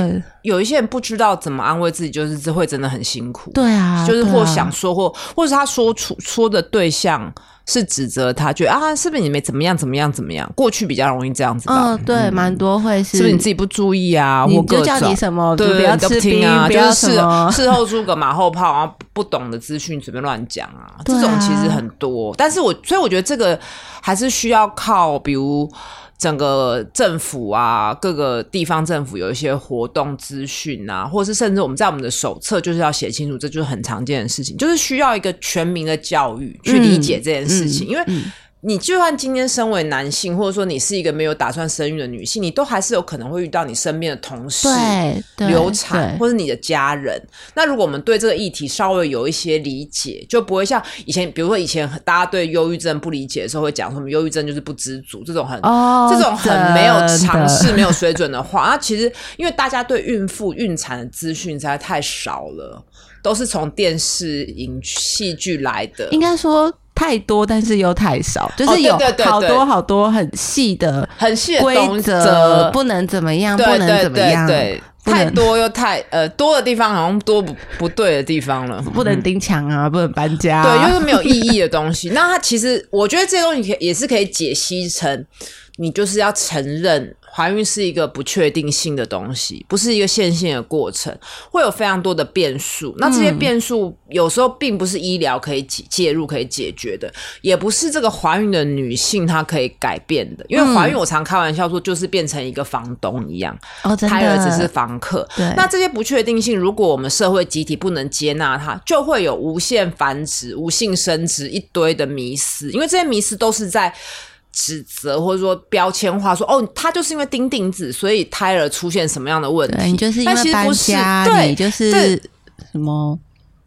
有一些人不知道怎么安慰自己，就是这会真的很辛苦。对啊，就是或想说，或或者他说出说的对象。是指责他，觉得啊，是不是你没怎么样，怎么样，怎么样？过去比较容易这样子吧。嗯，对，蛮多会是。是不是你自己不注意啊？或就叫你什么，对，不要吃冰啊，就是事事后诸葛马后炮啊，不懂的资讯随便乱讲啊，这种其实很多。但是我所以我觉得这个还是需要靠，比如。整个政府啊，各个地方政府有一些活动资讯啊，或者是甚至我们在我们的手册就是要写清楚，这就是很常见的事情，就是需要一个全民的教育去理解这件事情，因为。你就算今天身为男性，或者说你是一个没有打算生育的女性，你都还是有可能会遇到你身边的同事流产，或者你的家人。那如果我们对这个议题稍微有一些理解，就不会像以前，比如说以前大家对忧郁症不理解的时候，会讲什么忧郁症就是不知足这种很这种很没有尝试、没有水准的话。那其实因为大家对孕妇孕产的资讯实在太少了，都是从电视、影戏剧来的，应该说。太多，但是又太少，就是有好多好多很细的、很细的规则，不能怎么样，不能怎么样，对，太多又太呃多的地方，好像多不不对的地方了，(laughs) 不能钉墙啊，不能搬家，对，又是没有意义的东西。(laughs) 那它其实，我觉得这些东西也是可以解析成，你就是要承认。怀孕是一个不确定性的东西，不是一个线性的过程，会有非常多的变数。那这些变数有时候并不是医疗可以介入可以解决的，也不是这个怀孕的女性她可以改变的。因为怀孕，我常开玩笑说，就是变成一个房东一样，胎儿只是房客。那这些不确定性，如果我们社会集体不能接纳它，就会有无限繁殖、无性生殖一堆的迷思。因为这些迷思都是在。指责或者说标签化，说哦，他就是因为钉钉子，所以胎儿出现什么样的问题？你就是因为搬家，对，就是什么，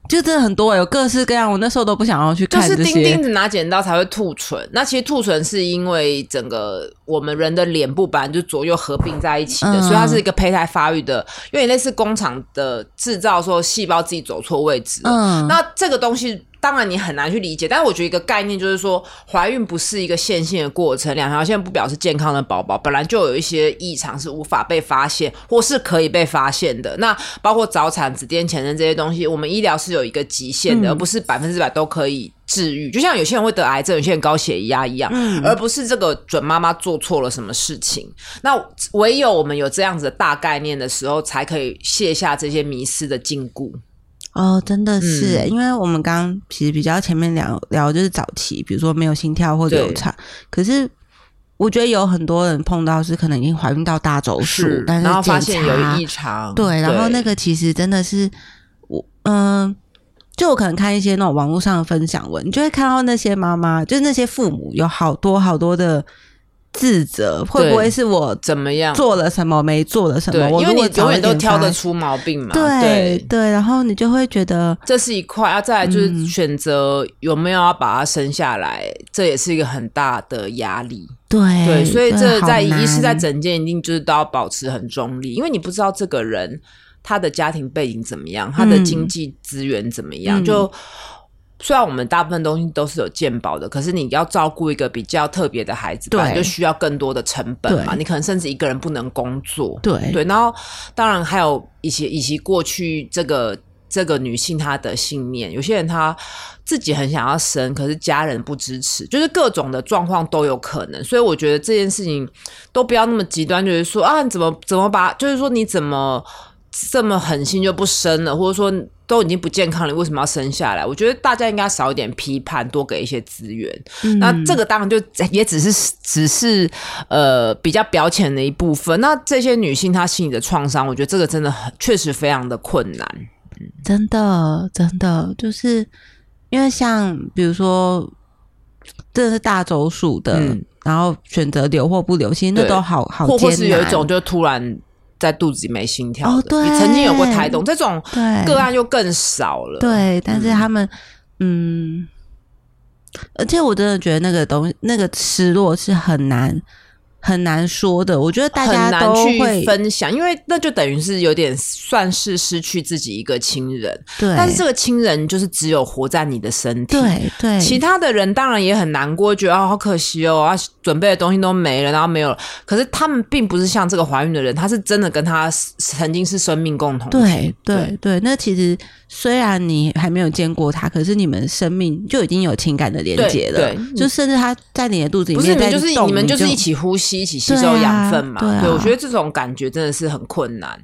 就真的很多，有各式各样。我那时候都不想要去看就是钉钉子拿剪刀才会兔唇。那其实兔唇是因为整个我们人的脸部本来就左右合并在一起的，所以它是一个胚胎发育的，因为类似工厂的制造，说细胞自己走错位置。嗯，那这个东西。当然你很难去理解，但是我觉得一个概念就是说，怀孕不是一个线性的过程，两条线不表示健康的宝宝，本来就有一些异常是无法被发现或是可以被发现的。那包括早产、子癫前症这些东西，我们医疗是有一个极限的，而不是百分之百都可以治愈。就像有些人会得癌症，有些人高血压一样，而不是这个准妈妈做错了什么事情。那唯有我们有这样子的大概念的时候，才可以卸下这些迷失的禁锢。哦，真的是，因为我们刚刚其实比较前面聊聊就是早期，比如说没有心跳或者流产，可是我觉得有很多人碰到是可能已经怀孕到大周数，但是然后发现有异常，对，然后那个其实真的是我，嗯，就我可能看一些那种网络上的分享文，你就会看到那些妈妈，就是那些父母有好多好多的自责，会不会是我怎么样做了什么，没做了什么？因为你永远都挑得出毛病嘛。对对，然后你就会觉得这是一块，啊，再来就是选择有没有要把它生下来，这也是一个很大的压力。对对，所以这在一是在整件一定就是都要保持很中立，因为你不知道这个人他的家庭背景怎么样，他的经济资源怎么样，就。虽然我们大部分东西都是有鉴宝的，可是你要照顾一个比较特别的孩子，对，就需要更多的成本嘛。你可能甚至一个人不能工作，对对。然后当然还有一些以及过去这个这个女性她的信念，有些人她自己很想要生，可是家人不支持，就是各种的状况都有可能。所以我觉得这件事情都不要那么极端，就是说啊，怎么怎么把，就是说你怎么这么狠心就不生了，或者说。都已经不健康了，为什么要生下来？我觉得大家应该少一点批判，多给一些资源。那这个当然就也只是只是呃比较表浅的一部分。那这些女性她心里的创伤，我觉得这个真的很确实非常的困难。真的真的就是因为像比如说，这是大周数的，然后选择留或不留，其实那都好好或或是有一种就突然。在肚子里没心跳的，你曾经有过胎动，这种个案又更少了。对，但是他们，嗯，而且我真的觉得那个东西，那个失落是很难。很难说的，我觉得大家都会分享，因为那就等于是有点算是失去自己一个亲人。对，但是这个亲人就是只有活在你的身体，对对。其他的人当然也很难过，觉得啊好可惜哦，啊准备的东西都没了，然后没有了。可是他们并不是像这个怀孕的人，他是真的跟他曾经是生命共同。对对对，那其实虽然你还没有见过他，可是你们生命就已经有情感的连接了。对，就甚至他在你的肚子里面，不是就是你们就是一起呼吸。一起吸收养分嘛？对，我觉得这种感觉真的是很困难。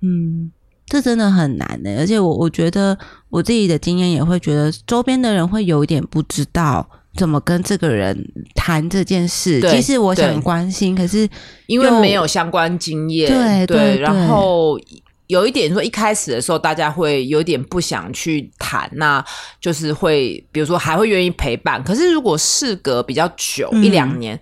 嗯，这真的很难呢。而且我我觉得我自己的经验也会觉得，周边的人会有一点不知道怎么跟这个人谈这件事。其实我想关心，可是因为没有相关经验，对对，然后有一点说，一开始的时候大家会有点不想去谈，那就是会比如说还会愿意陪伴。可是如果事隔比较久，一两年。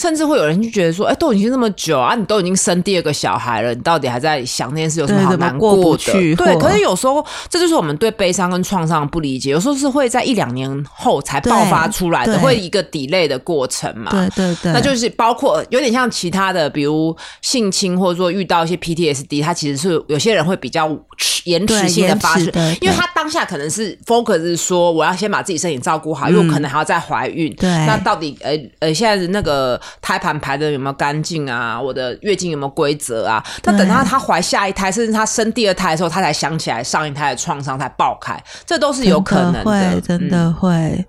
甚至会有人就觉得说，哎，都已经那么久啊，你都已经生第二个小孩了，你到底还在想那件事有什么好难过的？对，可是有时候这就是我们对悲伤跟创伤不理解，有时候是会在一两年后才爆发出来的，会一个 delay 的过程嘛？对对对，那就是包括有点像其他的，比如性侵或者说遇到一些 PTSD，它其实是有些人会比较延迟性的发生，因为他当下可能是 focus 是说我要先把自己身体照顾好，因为我可能还要再怀孕。对，那到底呃呃现在的那个。胎盘排的有没有干净啊？我的月经有没有规则啊？那等到她怀下一胎，甚至她生第二胎的时候，她才想起来上一胎的创伤才爆开，这都是有可能的，真的会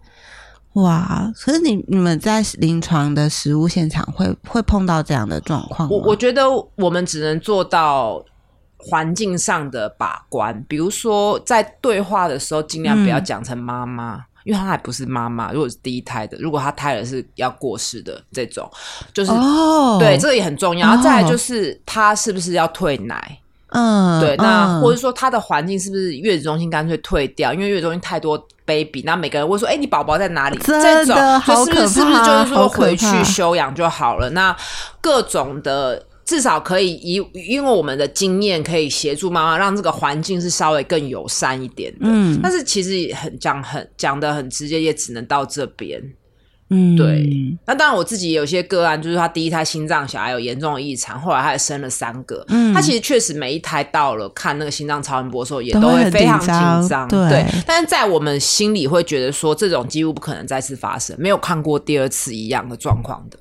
哇！可是你你们在临床的实物现场会会碰到这样的状况我我觉得我们只能做到环境上的把关，比如说在对话的时候，尽量不要讲成妈妈。因为她还不是妈妈，如果是第一胎的，如果她胎儿是要过世的这种，就是对这个也很重要。然后再来就是她是不是要退奶？嗯，对，那或者说她的环境是不是月子中心干脆退掉？因为月子中心太多 baby，那每个人会说：“哎，你宝宝在哪里？”这种就是不是是不是就是说回去休养就好了？那各种的。至少可以以，因为我们的经验可以协助妈妈，让这个环境是稍微更友善一点的。嗯，但是其实很讲很讲的很直接，也只能到这边。嗯，对。那当然，我自己有些个案，就是他第一胎心脏小孩有严重的异常，后来他也生了三个。嗯，他其实确实每一胎到了看那个心脏超音波的时候，也都会非常紧张。对，但是在我们心里会觉得说，这种几乎不可能再次发生，没有看过第二次一样的状况的。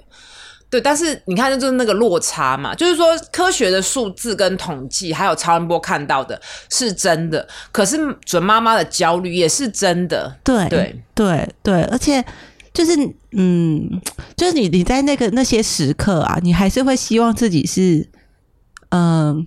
对，但是你看，就是那个落差嘛，就是说科学的数字跟统计，还有超音波看到的是真的，可是准妈妈的焦虑也是真的。对对对对，而且就是嗯，就是你你在那个那些时刻啊，你还是会希望自己是嗯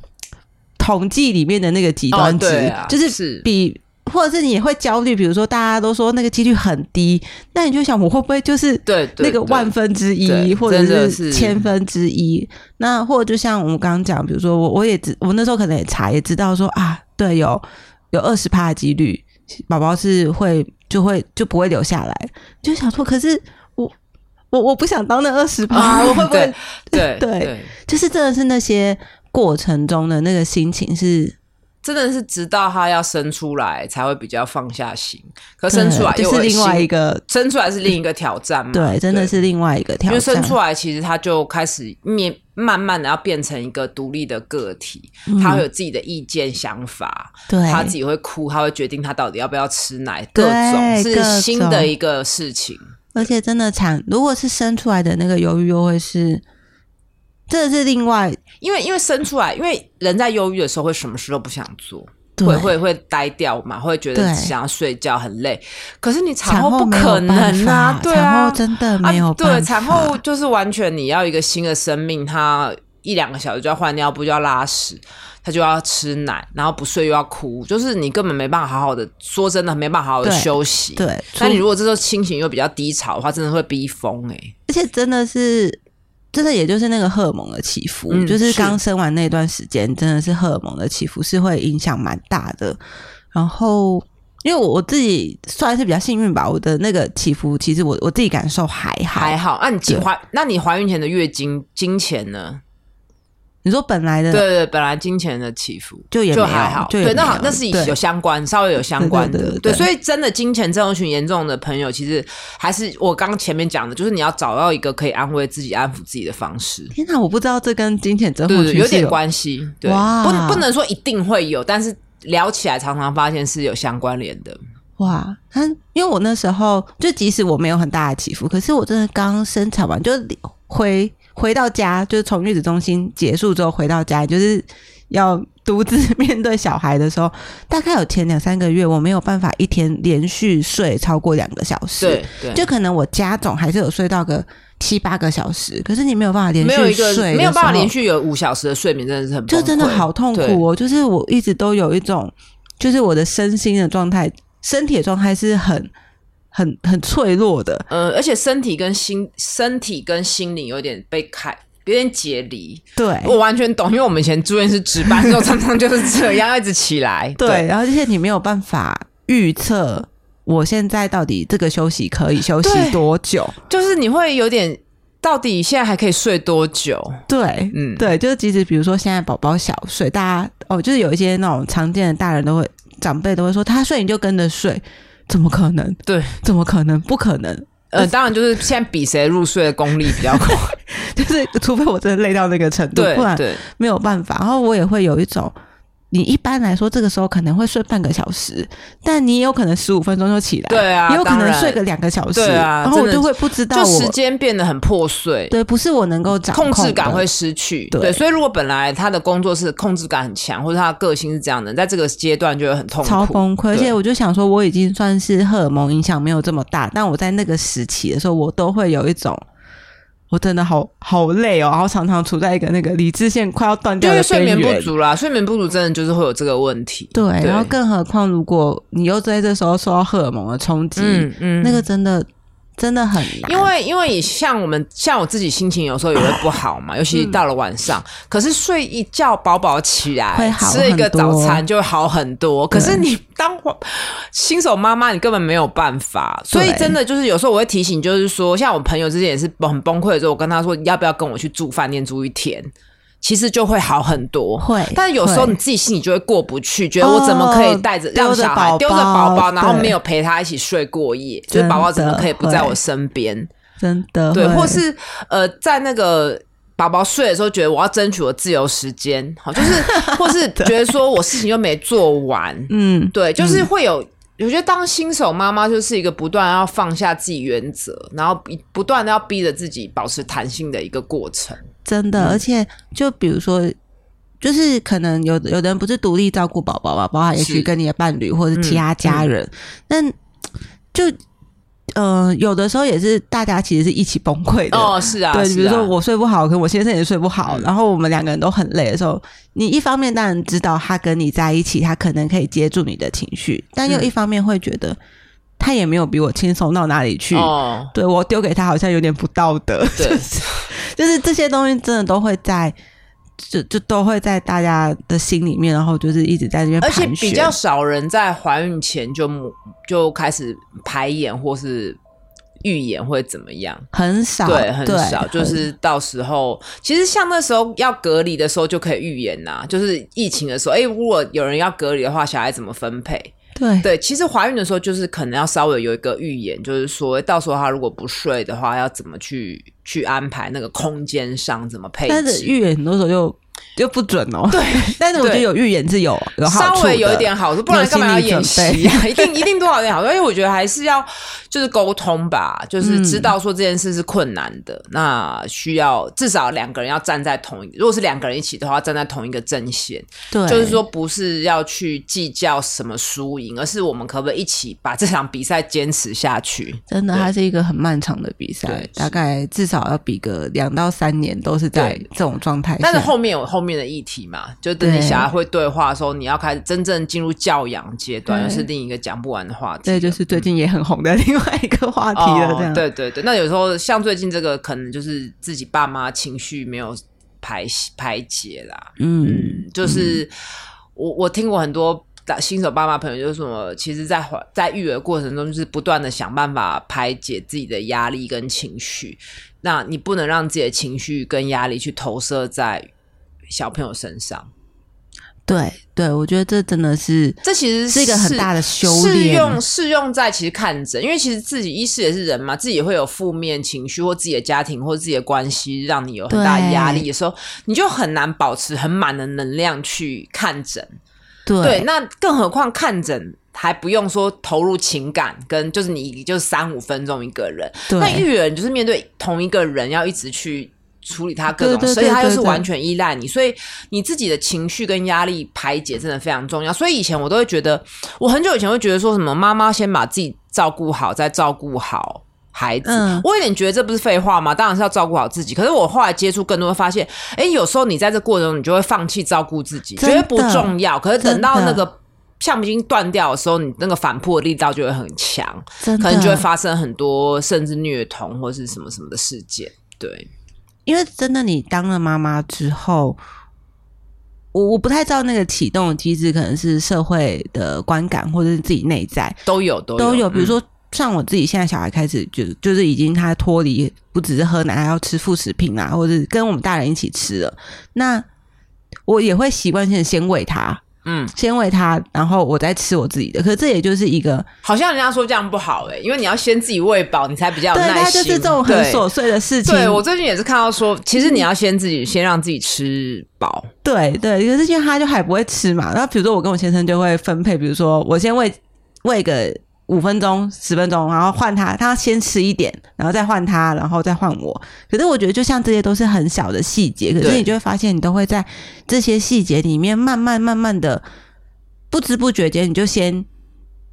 统计里面的那个极端值啊，就是比。或者是你也会焦虑，比如说大家都说那个几率很低，那你就想我会不会就是那个万分之一，或者是千分之一？那或者就像我们刚刚讲，比如说我我也知，我那时候可能也查也知道说啊，对，有有二十趴的几率宝宝是会就会就不会留下来，就想说，可是我我我不想当那二十八，我会不会？对对，就是真的是那些过程中的那个心情是。真的是直到他要生出来才会比较放下心，可生出来又是另外一个，生出来是另一个挑战嘛？对，真的是另外一个挑战。因为生出来其实他就开始面慢慢的要变成一个独立的个体，他会有自己的意见想法，对，他自己会哭，他会决定他到底要不要吃奶，各种是新的一个事情。而且真的产，如果是生出来的那个忧郁，又会是。这是另外，因为因为生出来，因为人在忧郁的时候会什么事都不想做，会会会呆掉嘛，会觉得想要睡觉很累。可是你产后不可能啊，对啊，真的没有对，产后就是完全你要一个新的生命，他一两个小时就要换尿布，就要拉屎，他就要吃奶，然后不睡又要哭，就是你根本没办法好好的，说真的没办法好好的休息。对，那你如果这时候心情又比较低潮的话，真的会逼疯哎，而且真的是。真的，也就是那个荷尔蒙的起伏，就是刚生完那段时间，真的是荷尔蒙的起伏是会影响蛮大的。然后，因为我我自己算是比较幸运吧，我的那个起伏其实我我自己感受还好还好。那你怀那你怀孕前的月经经前呢？你说本来的对对，本来金钱的起伏就也就还好，对，那好，那是有相关，稍微有相关的，对，所以真的金钱症候群严重的朋友，其实还是我刚前面讲的，就是你要找到一个可以安慰自己、安抚自己的方式。天哪，我不知道这跟金钱症候群有点关系，对，不不能说一定会有，但是聊起来常常发现是有相关联的。哇，他因为我那时候就即使我没有很大的起伏，可是我真的刚生产完就回。回到家就是从月子中心结束之后回到家，就是要独自面对小孩的时候，大概有前两三个月，我没有办法一天连续睡超过两个小时。对，就可能我家总还是有睡到个七八个小时，可是你没有办法连续睡，没有办法连续有五小时的睡眠，真的是很就真的好痛苦哦。就是我一直都有一种，就是我的身心的状态，身体的状态是很。很很脆弱的，呃，而且身体跟心，身体跟心灵有点被开，有点解离。对，我完全懂，因为我们以前住院是值班时候，(laughs) 常常就是这样，一直起来。对，然后而且你没有办法预测我现在到底这个休息可以休息多久，就是你会有点，到底现在还可以睡多久？对，嗯，对，就是即使比如说现在宝宝小睡，大家哦，就是有一些那种常见的大人都会长辈都会说，他睡你就跟着睡。怎么可能？对，怎么可能？不可能。呃，当然就是现在比谁入睡的功力比较快，(laughs) 就是除非我真的累到那个程度，不然没有办法。然后我也会有一种。你一般来说这个时候可能会睡半个小时，但你也有可能十五分钟就起来，对啊，也有可能睡个两个小时，对啊，然后我就会不知道，就时间变得很破碎，对，不是我能够掌控，控制感会失去，对，所以如果本来他的工作是控制感很强，或者他的个性是这样的，在这个阶段就会很痛苦、超崩溃。而且我就想说，我已经算是荷尔蒙影响没有这么大，但我在那个时期的时候，我都会有一种。我真的好好累哦，然后常常处在一个那个理智线快要断掉的睡眠不足啦，睡眠不足真的就是会有这个问题。对，然后更何况如果你又在这时候受到荷尔蒙的冲击，嗯嗯，那个真的。真的很难，因为因为像我们像我自己心情有时候也会不好嘛，尤其到了晚上。可是睡一觉饱饱起来，吃一个早餐就会好很多。可是你当新手妈妈，你根本没有办法。所以真的就是有时候我会提醒，就是说，像我朋友之前也是很崩溃的时候，我跟他说，要不要跟我去住饭店住一天？其实就会好很多，会。但是有时候你自己心里就会过不去，觉得我怎么可以带着让小孩丢着宝宝，然后没有陪他一起睡过夜，就是宝宝怎么可以不在我身边？真的，对，或是呃，在那个宝宝睡的时候，觉得我要争取我自由时间，好，就是 (laughs) 或是觉得说我事情又没做完，嗯，对，就是会有。我觉得当新手妈妈就是一个不断要放下自己原则，然后不断的要逼着自己保持弹性的一个过程。真的，而且就比如说，就是可能有有的人不是独立照顾宝宝嘛，包括也许跟你的伴侣或者其他家人，但就。呃，有的时候也是大家其实是一起崩溃的。哦，是啊，对，比如说我睡不好，可我先生也睡不好，然后我们两个人都很累的时候，你一方面当然知道他跟你在一起，他可能可以接住你的情绪，但又一方面会觉得他也没有比我轻松到哪里去，哦，对我丢给他好像有点不道德，对，(laughs) 就是这些东西真的都会在。就就都会在大家的心里面，然后就是一直在这边，而且比较少人在怀孕前就就开始排演或是预演会怎么样？很少，对，很少。就是到时候，其实像那时候要隔离的时候就可以预演呐。就是疫情的时候，哎，如果有人要隔离的话，小孩怎么分配？对对，其实怀孕的时候就是可能要稍微有一个预言，就是说到时候她如果不睡的话，要怎么去去安排那个空间上怎么配置？但是预言很多时候又。就不准哦。对，(laughs) 但是我觉得有预言是有有稍微有一点好处，不然干嘛要演习啊？(laughs) 一定一定多少点好处，因为我觉得还是要就是沟通吧，就是知道说这件事是困难的，那需要至少两个人要站在同一，如果是两个人一起的话，站在同一个阵线。对，就是说不是要去计较什么输赢，而是我们可不可以一起把这场比赛坚持下去？真的，它是一个很漫长的比赛，大概至少要比个两到三年，都是在这种状态。但是后面有后。面的议题嘛，就等你小孩会对话的时候，你要开始真正进入教养阶段，又是另一个讲不完的话题。对就是最近也很红的另外一个话题了。这样，对对对。那有时候像最近这个，可能就是自己爸妈情绪没有排排解啦。嗯，就是我我听过很多新手爸妈朋友，就是什么，其实，在在育儿过程中，就是不断的想办法排解自己的压力跟情绪。那你不能让自己的情绪跟压力去投射在。小朋友身上，对对，我觉得这真的是，这其实是一个很大的修炼。适用适用在其实看诊，因为其实自己医师也是人嘛，自己也会有负面情绪，或自己的家庭或自己的关系，让你有很大压力的时候，你就很难保持很满的能量去看诊。对，那更何况看诊还不用说投入情感，跟就是你就是三五分钟一个人，那育人就是面对同一个人，要一直去。处理他各种，所以他又是完全依赖你，所以你自己的情绪跟压力排解真的非常重要。所以以前我都会觉得，我很久以前会觉得说什么妈妈先把自己照顾好，再照顾好孩子。我有点觉得这不是废话吗？当然是要照顾好自己。可是我后来接触更多，发现，哎，有时候你在这过程中，你就会放弃照顾自己，觉得不重要。可是等到那个橡皮筋断掉的时候，你那个反扑的力道就会很强，可能就会发生很多甚至虐童或是什么什么的事件。对。因为真的，你当了妈妈之后，我我不太知道那个启动机制，可能是社会的观感，或者是自己内在都有都都有。比如说，像我自己现在小孩开始就就是已经他脱离不只是喝奶，还要吃副食品啊，或者跟我们大人一起吃了，那我也会习惯性先喂他。嗯，先喂它，然后我再吃我自己的。可是这也就是一个，好像人家说这样不好哎，因为你要先自己喂饱，你才比较有耐心。就是这种很琐碎的事情。对我最近也是看到说，其实你要先自己先让自己吃饱。对对，可是因为他就还不会吃嘛。然后比如说我跟我先生就会分配，比如说我先喂喂个。五分钟、十分钟，然后换他，他先吃一点，然后再换他，然后再换我。可是我觉得，就像这些都是很小的细节，可是你就会发现，你都会在这些细节里面慢慢、慢慢的不知不觉间，你就先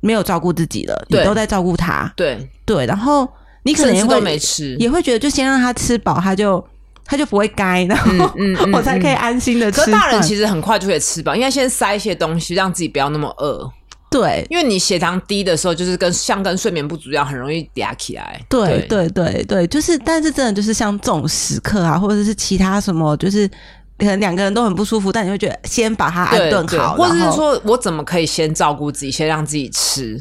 没有照顾自己了，你都在照顾他。对对，然后你可能也会没吃，也会觉得就先让他吃饱，他就他就不会该，然后 (laughs) 我才可以安心的吃。可大人其实很快就可以吃饱，应该先塞一些东西，让自己不要那么饿。对，因为你血糖低的时候，就是跟像跟睡眠不足一样，很容易嗲起来。对对对对，就是，但是真的就是像这种时刻啊，或者是其他什么，就是可能两个人都很不舒服，但你会觉得先把它安顿好，或者是说我怎么可以先照顾自己，先让自己吃？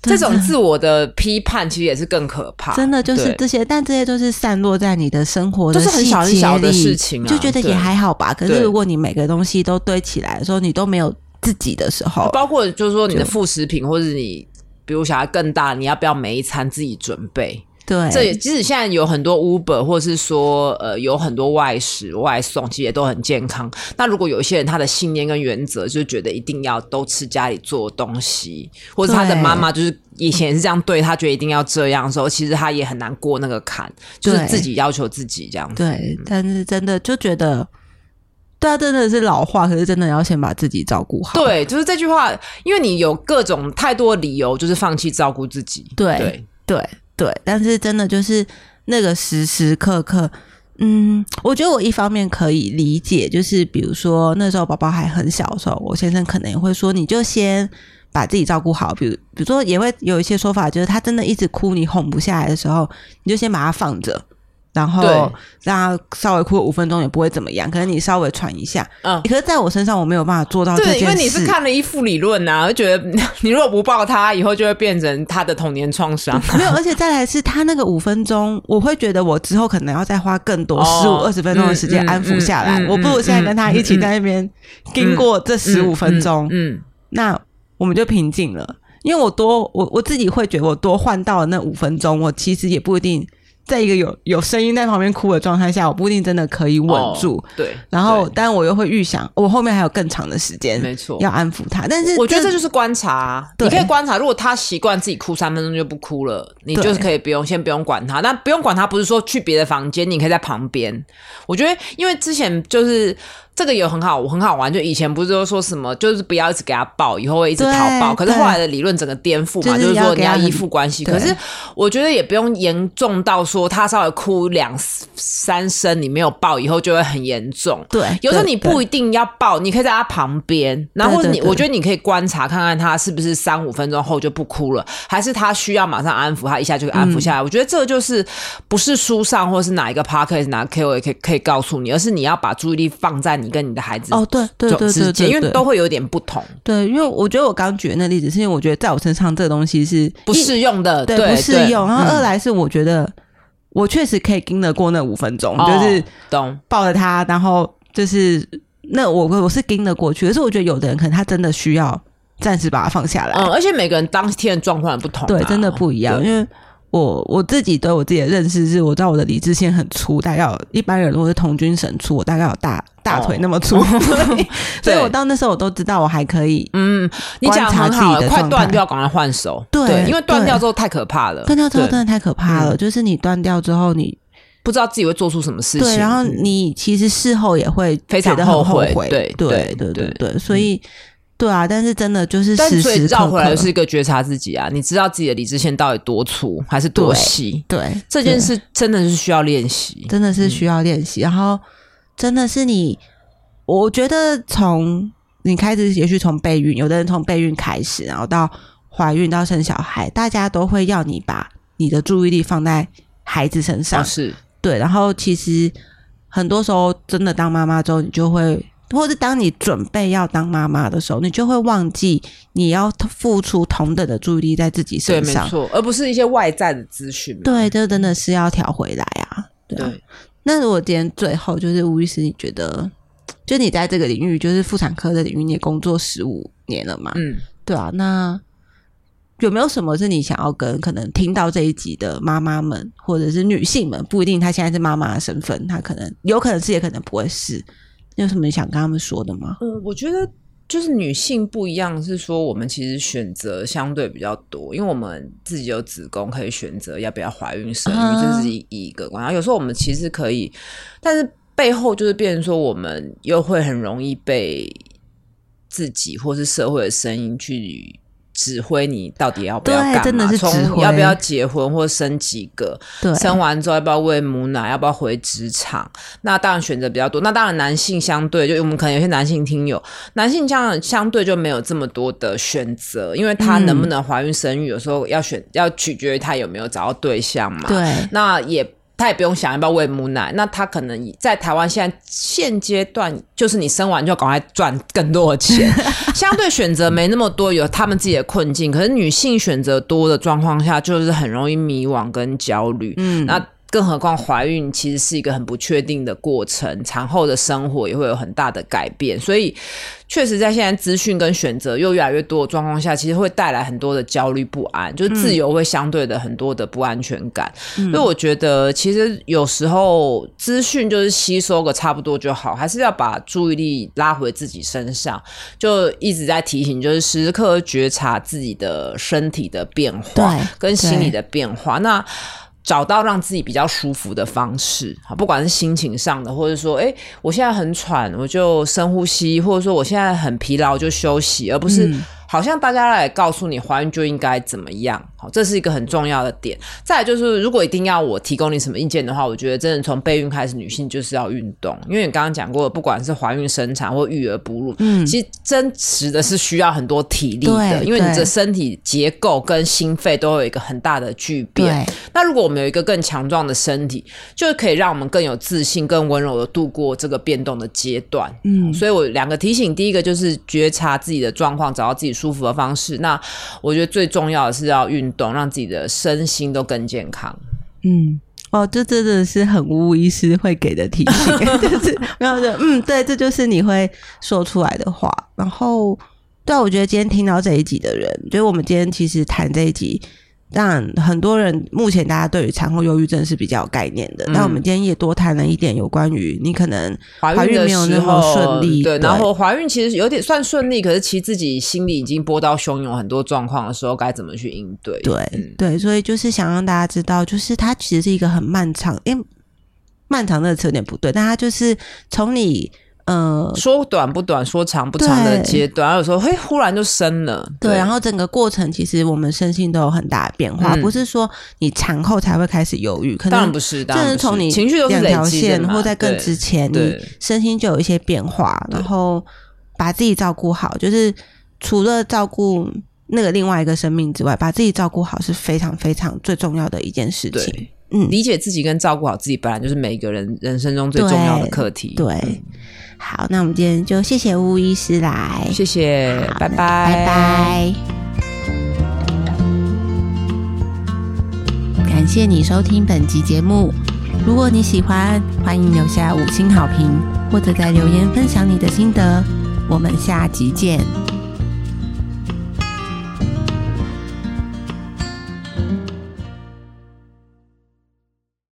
这种自我的批判其实也是更可怕。真的就是这些，但这些都是散落在你的生活的很小很小的事情，就觉得也还好吧。可是如果你每个东西都堆起来的时候，你都没有。自己的时候，包括就是说你的副食品，或者你比如小孩更大，你要不要每一餐自己准备？对，这也即使现在有很多 Uber，或者是说呃有很多外食外送，其实也都很健康。那如果有一些人他的信念跟原则，就觉得一定要都吃家里做东西，或者他的妈妈就是以前也是这样对他，觉得一定要这样的时候，其实他也很难过那个坎，就是自己要求自己这样子。对，但是真的就觉得。对啊，真的是老话，可是真的要先把自己照顾好。对，就是这句话，因为你有各种太多理由，就是放弃照顾自己。对，对，对，但是真的就是那个时时刻刻，嗯，我觉得我一方面可以理解，就是比如说那时候宝宝还很小的时候，我先生可能也会说，你就先把自己照顾好。比如，比如说也会有一些说法，就是他真的一直哭，你哄不下来的时候，你就先把他放着。然后让他稍微哭五分钟也不会怎么样，可能你稍微喘一下，嗯，可是在我身上我没有办法做到这件事，因为你是看了一副理论呐，就觉得 (laughs) 你如果不抱他，以后就会变成他的童年创伤。没有，而且再来是他那个五分钟，我会觉得我之后可能要再花更多十五二十分钟的时间安抚下来，我不如现在跟他一起在那边经过这十五分钟，嗯，那我们就平静了。因为我多我我自己会觉得我多换到了那五分钟，我其实也不一定。在一个有有声音在旁边哭的状态下，我不一定真的可以稳住。对，然后，但我又会预想，我后面还有更长的时间，没错，要安抚他。但是，我觉得这就是观察。你可以观察，如果他习惯自己哭三分钟就不哭了，你就是可以不用先不用管他。但不用管他，不是说去别的房间，你可以在旁边。我觉得，因为之前就是。这个也很好，很好玩。就以前不是都说什么，就是不要一直给他抱，以后会一直逃抱。可是后来的理论整个颠覆嘛，就是说你要依附关系。可是我觉得也不用严重到说他稍微哭两三声，你没有抱，以后就会很严重。对，有时候你不一定要抱，你可以在他旁边，然后你我觉得你可以观察看看他是不是三五分钟后就不哭了，还是他需要马上安抚他一下就安抚下来。我觉得这个就是不是书上或是哪一个 p a r k e 哪个 K O 也可以可以告诉你，而是你要把注意力放在你。跟你的孩子哦，对对对对对，因为都会有点不同。对，因为我觉得我刚举的那例子，是因为我觉得在我身上这个东西是不适用的，对，不适用。然后二来是我觉得我确实可以盯得过那五分钟，就是懂抱着他，然后就是那我我是盯得过去。可是我觉得有的人可能他真的需要暂时把它放下来。嗯，而且每个人当天的状况不同，对，真的不一样，因为。我我自己对我自己的认识是，我知道我的理智线很粗，大概有一般人如果是童军神粗，我大概有大大腿那么粗，(laughs) 所以我到那时候我都知道我还可以。嗯，你讲很好，快断就要赶快换手，对，因为断掉之后太可怕了，断掉之后真的太可怕了。就是你断掉之后，你不知道自己会做出什么事情，对，然后你其实事后也会非常后悔，对对对对对，所以。对啊，但是真的就是，但所以绕回来是一个觉察自己啊，你知道自己的理智线到底多粗还是多细？对，这件事真的是需要练习，真的是需要练习。然后真的是你，我觉得从你开始，也许从备孕，有的人从备孕开始，然后到怀孕到生小孩，大家都会要你把你的注意力放在孩子身上，是对。然后其实很多时候，真的当妈妈之后，你就会。或者当你准备要当妈妈的时候，你就会忘记你要付出同等的注意力在自己身上，没错，而不是一些外在的资讯。对，这真的是要调回来啊。对，那如果今天最后就是吴医师，你觉得，就你在这个领域，就是妇产科的领域，你也工作十五年了嘛？嗯，对啊。那有没有什么是你想要跟可能听到这一集的妈妈们，或者是女性们，不一定她现在是妈妈的身份，她可能有可能是，也可能不会是。有什么想跟他们说的吗？嗯，我觉得就是女性不一样，是说我们其实选择相对比较多，因为我们自己有子宫，可以选择要不要怀孕生育，这是一一个。然后有时候我们其实可以，但是背后就是变成说，我们又会很容易被自己或是社会的声音去。指挥你到底要不要干嘛？从要不要结婚或生几个？生完之后要不要喂母奶？要不要回职场？那当然选择比较多。那当然男性相对，就我们可能有些男性听友，男性这样相对就没有这么多的选择，因为他能不能怀孕生育，有时候要选要取决于他有没有找到对象嘛。对，那也。他也不用想要不要喂母奶，那他可能在台湾现在现阶段，就是你生完就赶快赚更多的钱，(laughs) 相对选择没那么多，有他们自己的困境。可是女性选择多的状况下，就是很容易迷惘跟焦虑。嗯，那。更何况怀孕其实是一个很不确定的过程，产后的生活也会有很大的改变，所以确实在现在资讯跟选择又越来越多的状况下，其实会带来很多的焦虑不安，就是自由会相对的很多的不安全感。所以我觉得其实有时候资讯就是吸收个差不多就好，还是要把注意力拉回自己身上，就一直在提醒，就是时刻觉察自己的身体的变化跟心理的变化。那找到让自己比较舒服的方式，好，不管是心情上的，或者说，哎，我现在很喘，我就深呼吸，或者说我现在很疲劳，就休息，而不是好像大家来告诉你怀孕就应该怎么样，好，这是一个很重要的点。再来就是，如果一定要我提供你什么意见的话，我觉得真的从备孕开始，女性就是要运动。因为你刚刚讲过，不管是怀孕、生产或育儿哺乳，嗯，其实真实的是需要很多体力的，因为你的身体结构跟心肺都有一个很大的巨变。那如果我们有一个更强壮的身体，就可以让我们更有自信、更温柔的度过这个变动的阶段。嗯，所以我两个提醒，第一个就是觉察自己的状况，找到自己舒服的方式。那我觉得最重要的是要运。动让自己的身心都更健康。嗯，哦，这真的是很无医师会给的提醒，(laughs) 就是没有的。嗯，对，这就是你会说出来的话。然后，对，我觉得今天听到这一集的人，就是我们今天其实谈这一集。当然，很多人目前大家对于产后忧郁症是比较有概念的。但我们今天也多谈了一点有关于你可能怀孕没有那么顺利，对，然后怀孕其实有点算顺利，可是其实自己心里已经波涛汹涌很多状况的时候，该怎么去应对？对对，所以就是想让大家知道，就是它其实是一个很漫长，因为漫长的词有点不对，但它就是从你。嗯，说短不短，说长不长的阶段，有时候会忽然就生了。对，然后整个过程其实我们身心都有很大的变化，不是说你产后才会开始犹豫，可能当然不是，这是从你情绪都是两条线，或在更之前，你身心就有一些变化，然后把自己照顾好，就是除了照顾那个另外一个生命之外，把自己照顾好是非常非常最重要的一件事情。嗯，理解自己跟照顾好自己，本来就是每一个人人生中最重要的课题。对。好，那我们今天就谢谢巫医师来，谢谢，拜拜，拜拜。感谢你收听本集节目，如果你喜欢，欢迎留下五星好评，或者在留言分享你的心得。我们下集见。